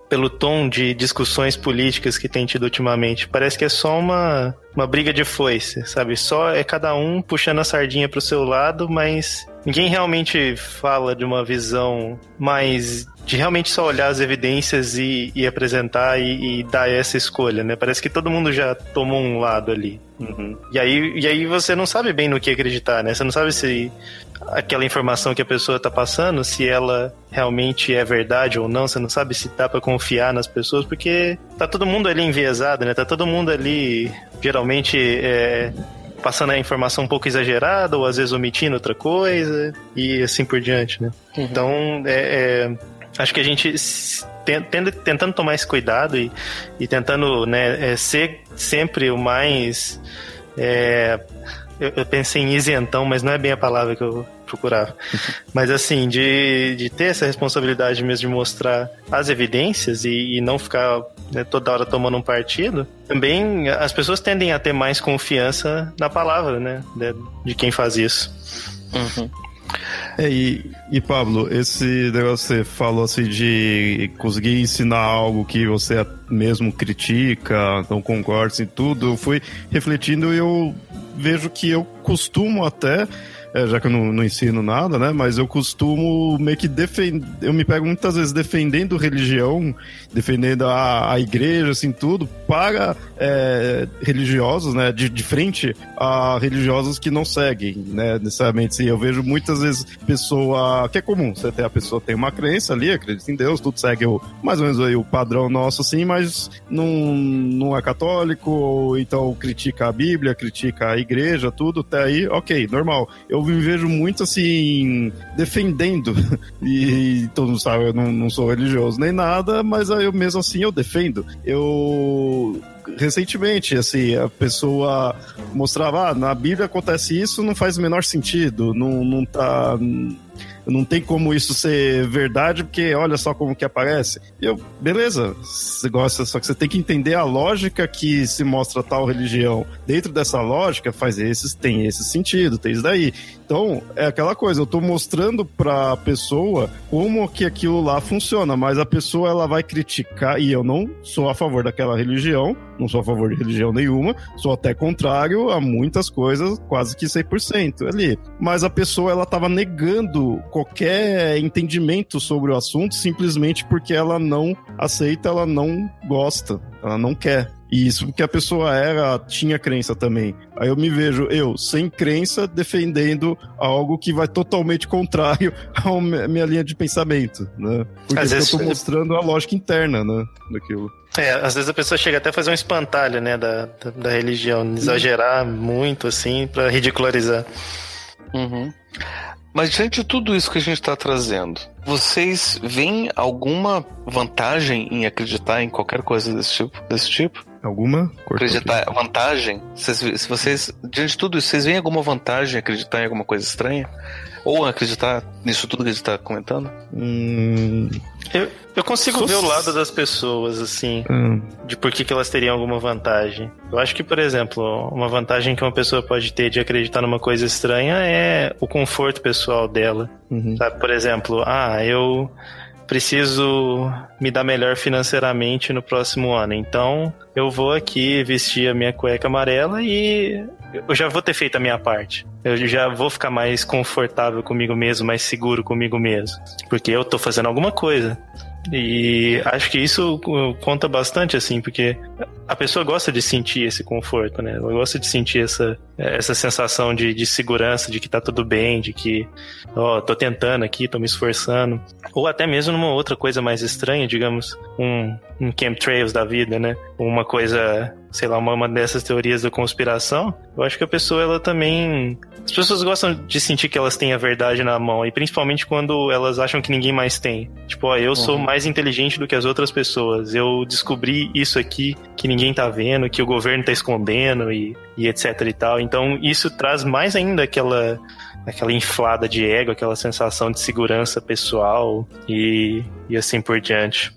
[SPEAKER 2] pelo tom de discussões políticas que tem tido ultimamente. Parece que é só uma, uma briga de foice, sabe? Só é cada um puxando a sardinha pro seu lado, mas ninguém realmente fala de uma visão mais de realmente só olhar as evidências e, e apresentar e, e, dar essa escolha, né? Parece que todo mundo já tomou um lado ali. Uhum. E, aí, e aí você não sabe bem no que acreditar, né? Você não sabe se aquela informação que a pessoa está passando, se ela realmente é verdade ou não, você não sabe se dá para confiar nas pessoas, porque tá todo mundo ali enviesado, né? Tá todo mundo ali geralmente é, passando a informação um pouco exagerada ou às vezes omitindo outra coisa e assim por diante, né? Uhum. Então, é, é, acho que a gente tendo, tentando tomar esse cuidado e, e tentando né, é, ser sempre o mais é, eu, eu, pensei em isentão, mas não é bem a palavra que eu procurava. mas assim, de, de ter essa responsabilidade mesmo de mostrar as evidências e, e não ficar né, toda hora tomando um partido, também as pessoas tendem a ter mais confiança na palavra, né? De, de quem faz isso.
[SPEAKER 4] Uhum. É, e, e Pablo, esse negócio que você falou assim de conseguir ensinar algo que você mesmo critica, não concorda em tudo, eu fui refletindo e eu vejo que eu costumo até é, já que eu não, não, ensino nada, né? Mas eu costumo meio que defender. Eu me pego muitas vezes defendendo religião, defendendo a, a igreja, assim, tudo, para é, religiosos, né? De, de frente a religiosos que não seguem, né? Necessariamente. Assim, eu vejo muitas vezes pessoa. que é comum, você a pessoa tem uma crença ali, acredita em Deus, tudo segue o, mais ou menos aí, o padrão nosso, assim, mas não, não é católico, ou então critica a Bíblia, critica a igreja, tudo, até aí, ok, normal. Eu me vejo muito assim, defendendo, e mundo sabe, eu não, não sou religioso nem nada, mas eu mesmo assim eu defendo. Eu recentemente, assim, a pessoa mostrava, ah, na Bíblia acontece isso, não faz o menor sentido, não, não tá não tem como isso ser verdade, porque olha só como que aparece. E eu, beleza, você gosta, só que você tem que entender a lógica que se mostra tal religião. Dentro dessa lógica, faz esses, tem esse sentido, tem isso daí. Então, é aquela coisa, eu tô mostrando pra pessoa como que aquilo lá funciona, mas a pessoa ela vai criticar, e eu não sou a favor daquela religião, não sou a favor de religião nenhuma, sou até contrário a muitas coisas, quase que 100% ali. Mas a pessoa ela tava negando qualquer entendimento sobre o assunto simplesmente porque ela não aceita, ela não gosta, ela não quer. E isso porque a pessoa era, tinha crença também. Aí eu me vejo, eu, sem crença, defendendo algo que vai totalmente contrário à minha linha de pensamento, né? Porque às vezes... eu tô mostrando a lógica interna, né, daquilo.
[SPEAKER 2] É, às vezes a pessoa chega até a fazer um espantalho, né, da, da, da religião, exagerar muito, assim, para ridicularizar.
[SPEAKER 1] Uhum. Mas diante de tudo isso que a gente está trazendo, vocês veem alguma vantagem em acreditar em qualquer coisa desse tipo? Desse tipo?
[SPEAKER 4] Alguma?
[SPEAKER 1] Acreditar vantagem? Se, vocês, diante de tudo isso, vocês veem alguma vantagem em acreditar em alguma coisa estranha? Ou acreditar nisso tudo que a gente está comentando?
[SPEAKER 2] Hum, eu, eu consigo ver o lado das pessoas, assim, hum. de por que, que elas teriam alguma vantagem. Eu acho que, por exemplo, uma vantagem que uma pessoa pode ter de acreditar numa coisa estranha é o conforto pessoal dela. Uhum. Sabe, por exemplo, ah, eu preciso me dar melhor financeiramente no próximo ano. Então, eu vou aqui vestir a minha cueca amarela e eu já vou ter feito a minha parte. Eu já vou ficar mais confortável comigo mesmo, mais seguro comigo mesmo. Porque eu tô fazendo alguma coisa. E acho que isso conta bastante, assim, porque a pessoa gosta de sentir esse conforto, né? Ela gosta de sentir essa, essa sensação de, de segurança, de que tá tudo bem, de que, ó, oh, tô tentando aqui, tô me esforçando. Ou até mesmo numa outra coisa mais estranha, digamos, um, um chemtrails da vida, né? Uma coisa, sei lá, uma, uma dessas teorias da conspiração. Eu acho que a pessoa, ela também. As pessoas gostam de sentir que elas têm a verdade na mão, e principalmente quando elas acham que ninguém mais tem. Tipo, ó, eu uhum. sou mais inteligente do que as outras pessoas. Eu descobri isso aqui que ninguém tá vendo, que o governo tá escondendo e, e etc e tal. Então, isso traz mais ainda aquela aquela inflada de ego, aquela sensação de segurança pessoal e, e assim por diante.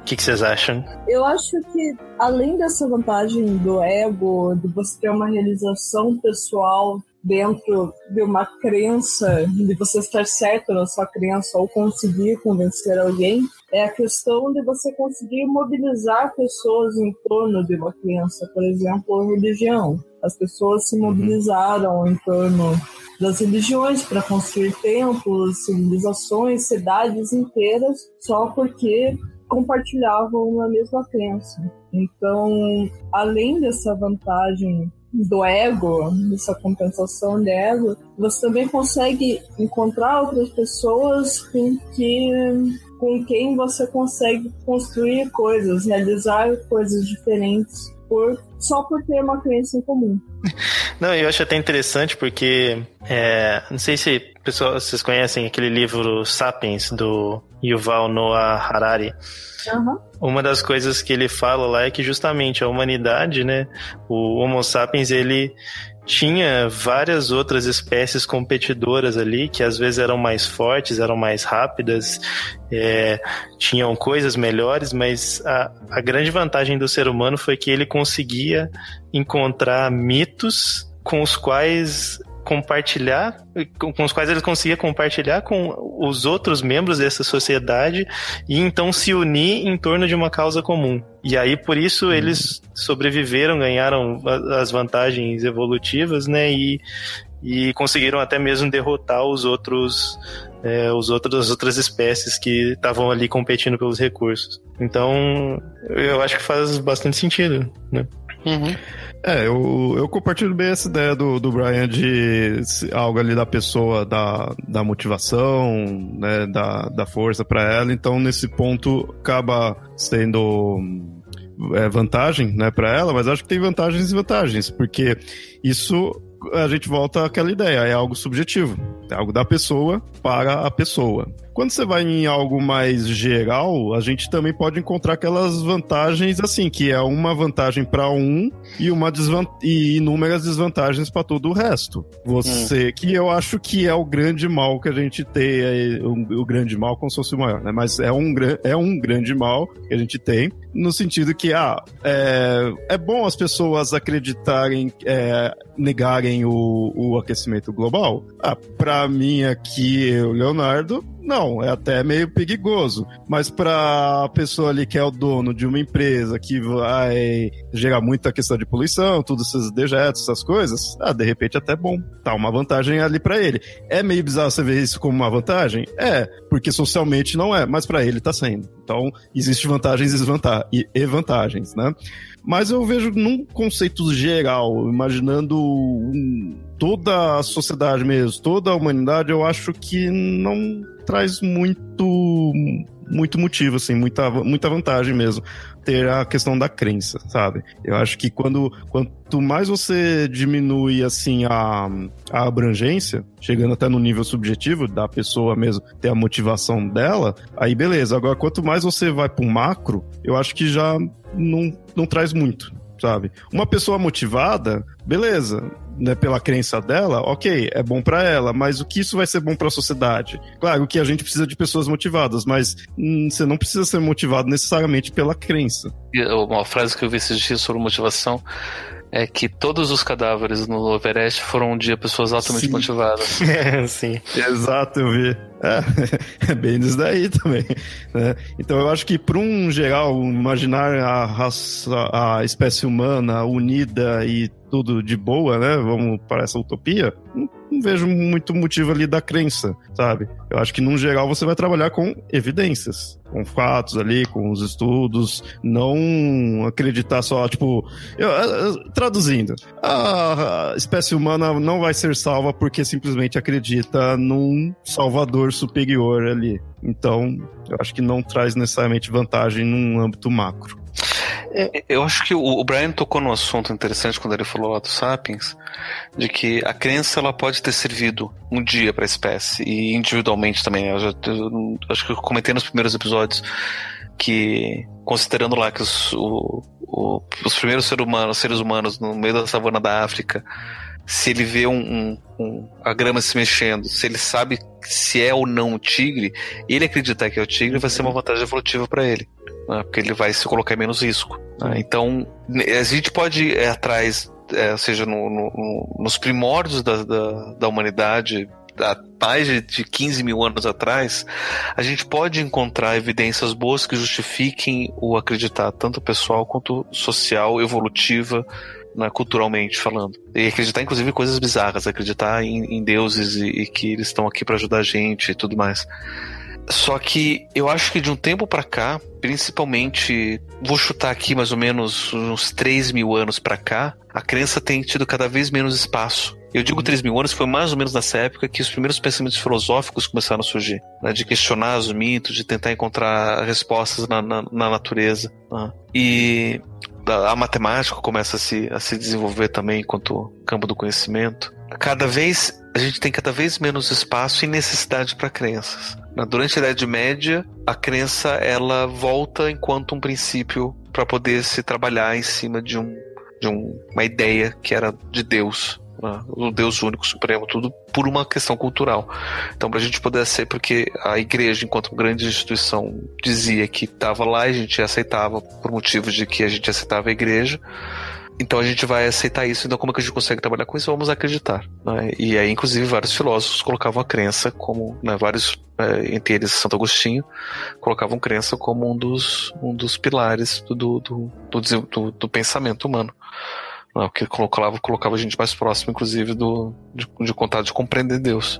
[SPEAKER 2] O que, que, vocês acham?
[SPEAKER 3] Eu acho que, além dessa vantagem do ego, de você ter uma realização pessoal dentro de uma crença, de você estar certo na sua crença ou conseguir convencer alguém, é a questão de você conseguir mobilizar pessoas em torno de uma crença, por exemplo, religião. As pessoas se mobilizaram em torno das religiões para construir templos, civilizações, cidades inteiras, só porque compartilhavam a mesma crença. Então, além dessa vantagem do ego, dessa compensação de ego, você também consegue encontrar outras pessoas com que com quem você consegue construir coisas, realizar coisas diferentes por só por ter uma crença em comum.
[SPEAKER 2] Não, eu acho até interessante porque é, não sei se pessoal, vocês conhecem aquele livro Sapiens do Yuval Noah Harari. Uhum. Uma das coisas que ele fala lá é que justamente a humanidade, né, o Homo sapiens, ele tinha várias outras espécies competidoras ali que às vezes eram mais fortes, eram mais rápidas, é, tinham coisas melhores, mas a, a grande vantagem do ser humano foi que ele conseguia encontrar mitos com os quais compartilhar, com os quais ele conseguia compartilhar com os outros membros dessa sociedade e então se unir em torno de uma causa comum. E aí por isso uhum. eles sobreviveram, ganharam as vantagens evolutivas, né? E e conseguiram até mesmo derrotar os outros é, os outros, as outras espécies que estavam ali competindo pelos recursos. Então, eu acho que faz bastante sentido, né?
[SPEAKER 1] Uhum.
[SPEAKER 4] É, eu, eu compartilho bem essa ideia do, do Brian de algo ali da pessoa, da, da motivação, né, da, da força para ela. Então, nesse ponto, acaba sendo é, vantagem né, para ela, mas acho que tem vantagens e desvantagens, porque isso a gente volta àquela ideia, é algo subjetivo, é algo da pessoa para a pessoa. Quando você vai em algo mais geral, a gente também pode encontrar aquelas vantagens assim, que é uma vantagem para um e uma desvant e inúmeras desvantagens para todo o resto. Você, hum. que eu acho que é o grande mal que a gente tem, é, o, o, grande mal como se fosse o maior, né? Mas é um, é um grande mal que a gente tem, no sentido que, ah, é, é bom as pessoas acreditarem, é, negarem o, o aquecimento global. Ah, para mim aqui, o Leonardo, não, é até meio perigoso. Mas para a pessoa ali que é o dono de uma empresa que vai gerar muita questão de poluição, todos esses dejetos, essas coisas, ah, de repente até bom. Tá uma vantagem ali para ele. É meio bizarro você ver isso como uma vantagem? É, porque socialmente não é, mas para ele tá sendo. Então, existe vantagens e vantagens, né? Mas eu vejo num conceito geral, imaginando um, toda a sociedade mesmo, toda a humanidade, eu acho que não traz muito muito motivo, assim, muita, muita vantagem mesmo ter a questão da crença, sabe? Eu acho que quando quanto mais você diminui assim a, a abrangência, chegando até no nível subjetivo da pessoa mesmo ter a motivação dela, aí beleza. Agora quanto mais você vai para o macro, eu acho que já não, não traz muito, sabe? Uma pessoa motivada, beleza, né, pela crença dela, ok, é bom para ela, mas o que isso vai ser bom para a sociedade? Claro que a gente precisa de pessoas motivadas, mas hum, você não precisa ser motivado necessariamente pela crença.
[SPEAKER 1] Uma frase que eu vi esses dias sobre motivação é que todos os cadáveres no Everest foram um dia pessoas altamente sim. motivadas.
[SPEAKER 2] É, sim.
[SPEAKER 4] Exato, eu vi. É, é bem isso daí também. Né? Então eu acho que, para um geral, imaginar a raça, a espécie humana unida e tudo de boa, né? Vamos para essa utopia, não, não, vejo muito motivo ali da crença, sabe? Eu acho que, num geral, você vai trabalhar com evidências, com fatos ali, com os estudos, não acreditar só, tipo, eu, eu, traduzindo, a espécie humana não vai ser salva porque simplesmente acredita num salvador superior ali. Então, eu acho que não traz necessariamente vantagem num âmbito macro.
[SPEAKER 1] É, eu acho que o Brian tocou num assunto interessante quando ele falou lá do Sapiens, de que a crença ela pode ter servido um dia para a espécie e individualmente também. Eu, já, eu, acho que eu comentei nos primeiros episódios que considerando lá que os, o, o, os primeiros seres humanos, seres humanos no meio da savana da África se ele vê um, um, um, a grama se mexendo, se ele sabe se é ou não o tigre, ele acreditar que é o tigre vai ser uma vantagem evolutiva para ele né? porque ele vai se colocar em menos risco. Né? Então, a gente pode ir atrás, é, seja no, no, nos primórdios da, da, da humanidade, há mais de 15 mil anos atrás, a gente pode encontrar evidências boas que justifiquem o acreditar, tanto pessoal quanto social, evolutiva, né, culturalmente falando. E acreditar, inclusive, em coisas bizarras, acreditar em, em deuses e, e, que eles estão aqui para ajudar a gente e tudo mais. Só que eu acho que de um tempo para cá, principalmente, vou chutar aqui mais ou menos uns 3 mil anos para cá, a crença tem tido cada vez menos espaço. Eu digo 3 mil anos, foi mais ou menos nessa época que os primeiros pensamentos filosóficos começaram a surgir, né, de questionar os mitos, de tentar encontrar respostas na, na, na natureza. Né. E a matemática começa a se, a se desenvolver também enquanto campo do conhecimento. Cada vez a gente tem cada vez menos espaço e necessidade para crenças. Durante a Idade Média, a crença ela volta enquanto um princípio para poder se trabalhar em cima de, um, de um, uma ideia que era de Deus, né? o Deus único, supremo, tudo por uma questão cultural. Então, para a gente poder ser, porque a igreja, enquanto grande instituição, dizia que estava lá e a gente aceitava por motivos de que a gente aceitava a igreja. Então a gente vai aceitar isso, então como é que a gente consegue trabalhar com isso? Vamos acreditar. Né? E aí, inclusive, vários filósofos colocavam a crença como, né, vários, é, entre eles Santo Agostinho, colocavam crença como um dos, um dos pilares do, do, do, do, do pensamento humano. Né? O que colocava, colocava a gente mais próximo, inclusive, do, de, de contato de compreender Deus.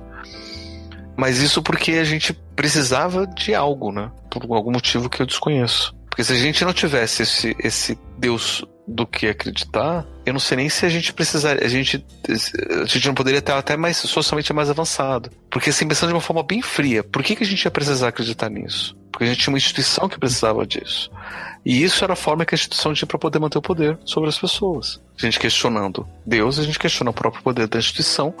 [SPEAKER 1] Mas isso porque a gente precisava de algo, né? Por algum motivo que eu desconheço. Porque se a gente não tivesse esse, esse Deus do que acreditar, eu não sei nem se a gente precisaria. A gente, a gente não poderia estar até mais socialmente mais avançado. Porque assim, pensando de uma forma bem fria, por que, que a gente ia precisar acreditar nisso? Porque a gente tinha uma instituição que precisava disso. E isso era a forma que a instituição tinha para poder manter o poder sobre as pessoas. A gente questionando Deus, a gente questiona o próprio poder da instituição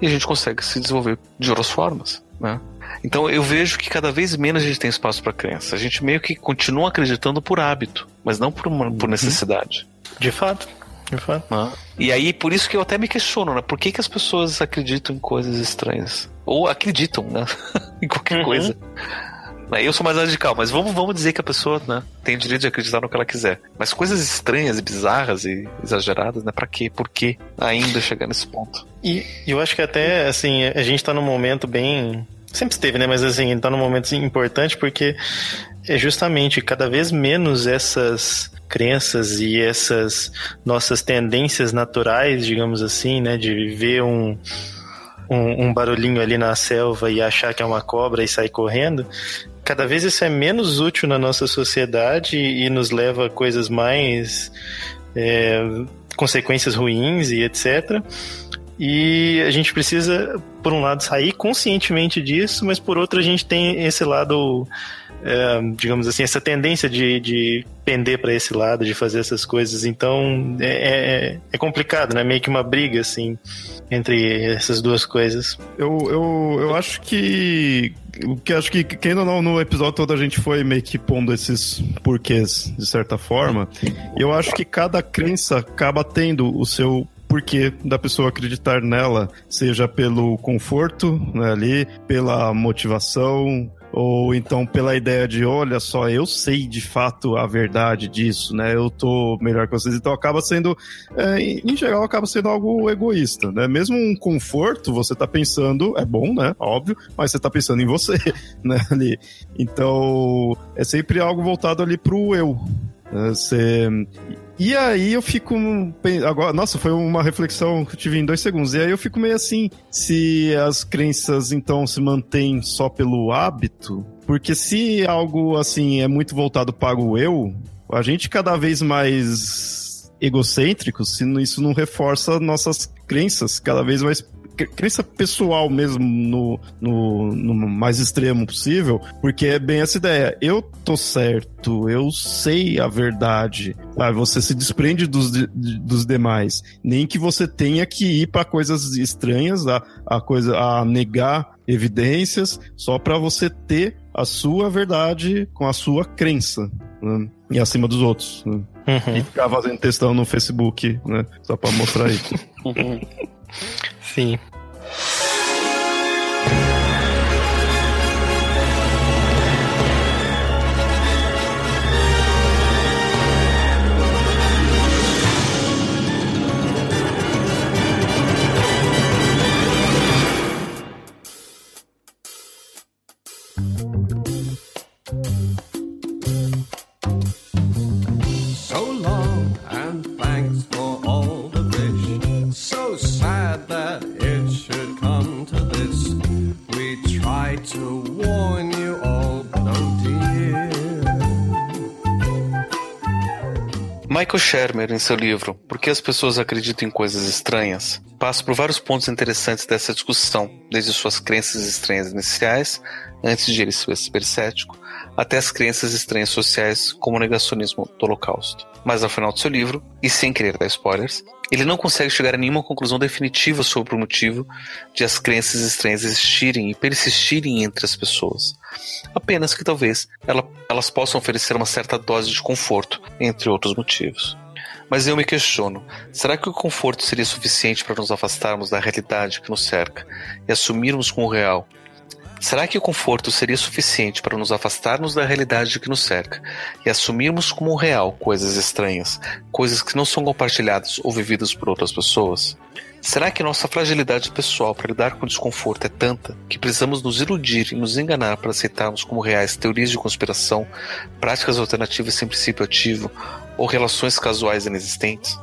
[SPEAKER 1] e a gente consegue se desenvolver de outras formas, né? Então eu vejo que cada vez menos a gente tem espaço para crença. A gente meio que continua acreditando por hábito, mas não por, uma, por uhum. necessidade.
[SPEAKER 2] De fato. De fato.
[SPEAKER 1] Ah. E aí, por isso que eu até me questiono, né? Por que, que as pessoas acreditam em coisas estranhas? Ou acreditam, né? em qualquer uhum. coisa. Eu sou mais radical, mas vamos, vamos dizer que a pessoa né, tem o direito de acreditar no que ela quiser. Mas coisas estranhas e bizarras e exageradas, né? Pra quê? Por quê ainda chegar nesse ponto?
[SPEAKER 2] E eu acho que até, assim, a gente tá num momento bem. Sempre esteve, né? Mas assim, tá num momento importante porque é justamente cada vez menos essas crenças e essas nossas tendências naturais, digamos assim, né? De ver um um, um, barulhinho ali na selva e achar que é uma cobra e sair correndo, cada vez isso é menos útil na nossa sociedade e nos leva a coisas mais. É, consequências ruins e etc. E a gente precisa, por um lado, sair conscientemente disso, mas por outro, a gente tem esse lado é, digamos assim, essa tendência de, de pender para esse lado, de fazer essas coisas. Então é, é, é, complicado, né? Meio que uma briga, assim, entre essas duas coisas.
[SPEAKER 4] Eu, eu, eu acho que. que acho que, quem não, no episódio todo a gente foi meio que pondo esses porquês, de certa forma. Eu acho que cada crença acaba tendo o seu porquê da pessoa acreditar nela, seja pelo conforto né, ali, pela motivação, ou então pela ideia de, olha só, eu sei de fato a verdade disso, né? Eu tô melhor que vocês. Então acaba sendo, é, em geral, acaba sendo algo egoísta, né? Mesmo um conforto, você tá pensando, é bom, né? Óbvio, mas você tá pensando em você, né? Ali. Então, é sempre algo voltado ali pro eu, né? você... E aí eu fico. Agora, nossa, foi uma reflexão que eu tive em dois segundos. E aí eu fico meio assim: se as crenças então se mantêm só pelo hábito. Porque se algo assim é muito voltado para o eu, a gente cada vez mais egocêntrico, se isso não reforça nossas crenças cada vez mais crença pessoal mesmo no, no, no, mais extremo possível, porque é bem essa ideia. Eu tô certo, eu sei a verdade. Sabe? Você se desprende dos, dos demais. Nem que você tenha que ir para coisas estranhas, a, a, coisa, a negar evidências, só para você ter a sua verdade com a sua crença. Né? E acima dos outros. Né? Uhum. E ficar fazendo textão no Facebook, né? Só pra mostrar isso.
[SPEAKER 2] Sim.
[SPEAKER 1] Michael Shermer, em seu livro Por que as pessoas acreditam em coisas estranhas, passa por vários pontos interessantes dessa discussão, desde suas crenças estranhas iniciais, antes de ele ser cético, até as crenças estranhas sociais, como o negacionismo do Holocausto. Mas ao final do seu livro, e sem querer dar spoilers, ele não consegue chegar a nenhuma conclusão definitiva sobre o motivo de as crenças estranhas existirem e persistirem entre as pessoas. Apenas que talvez ela, elas possam oferecer uma certa dose de conforto, entre outros motivos. Mas eu me questiono: será que o conforto seria suficiente para nos afastarmos da realidade que nos cerca e assumirmos como real Será que o conforto seria suficiente para nos afastarmos da realidade que nos cerca e assumirmos como real coisas estranhas, coisas que não são compartilhadas ou vividas por outras pessoas? Será que nossa fragilidade pessoal para lidar com o desconforto é tanta que precisamos nos iludir e nos enganar para aceitarmos como reais teorias de conspiração, práticas alternativas sem princípio ativo ou relações casuais inexistentes?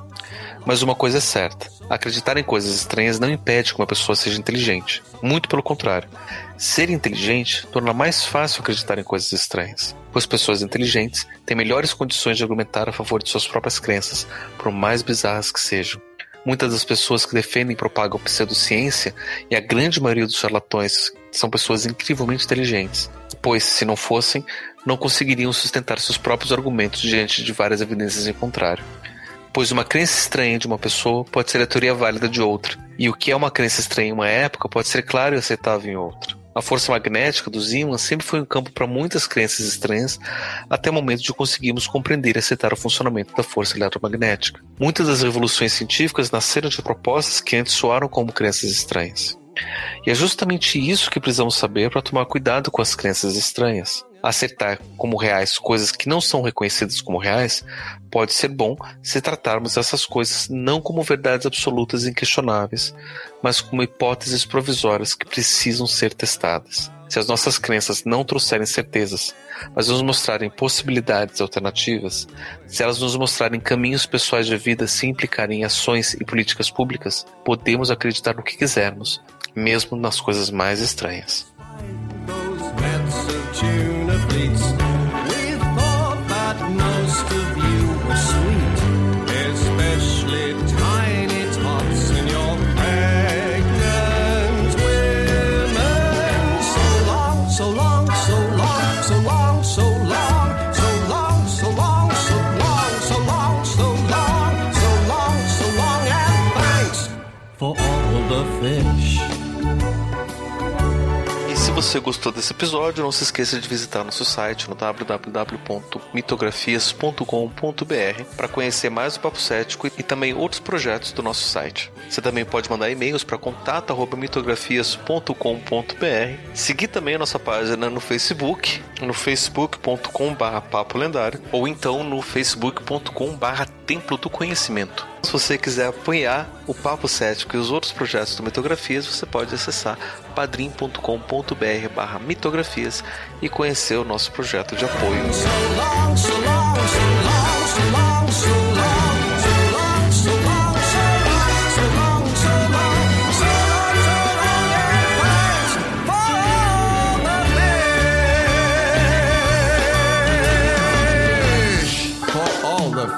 [SPEAKER 1] Mas uma coisa é certa: acreditar em coisas estranhas não impede que uma pessoa seja inteligente. Muito pelo contrário. Ser inteligente torna mais fácil acreditar em coisas estranhas, pois pessoas inteligentes têm melhores condições de argumentar a favor de suas próprias crenças, por mais bizarras que sejam. Muitas das pessoas que defendem e propagam pseudociência e a grande maioria dos charlatões são pessoas incrivelmente inteligentes, pois, se não fossem, não conseguiriam sustentar seus próprios argumentos diante de várias evidências em contrário pois uma crença estranha de uma pessoa pode ser a teoria válida de outra, e o que é uma crença estranha em uma época pode ser claro e aceitável em outra. A força magnética dos ímãs sempre foi um campo para muitas crenças estranhas, até o momento de conseguirmos compreender e aceitar o funcionamento da força eletromagnética. Muitas das revoluções científicas nasceram de propostas que antes soaram como crenças estranhas. E é justamente isso que precisamos saber para tomar cuidado com as crenças estranhas aceitar como reais coisas que não são reconhecidas como reais, pode ser bom se tratarmos essas coisas não como verdades absolutas e inquestionáveis, mas como hipóteses provisórias que precisam ser testadas. Se as nossas crenças não trouxerem certezas, mas nos mostrarem possibilidades alternativas, se elas nos mostrarem caminhos pessoais de vida sem implicarem em ações e políticas públicas, podemos acreditar no que quisermos, mesmo nas coisas mais estranhas. Você gostou desse episódio, não se esqueça de visitar nosso site no www.mitografias.com.br para conhecer mais o Papo Cético e também outros projetos do nosso site. Você também pode mandar e-mails para contato@mitografias.com.br. Seguir também a nossa página no Facebook, no facebook.com/papo lendário ou então no templo do conhecimento. Se você quiser apoiar o Papo Cético e os outros projetos do Mitografias, você pode acessar padrim.com.br barra mitografias e conhecer o nosso projeto de apoio.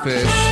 [SPEAKER 1] fish.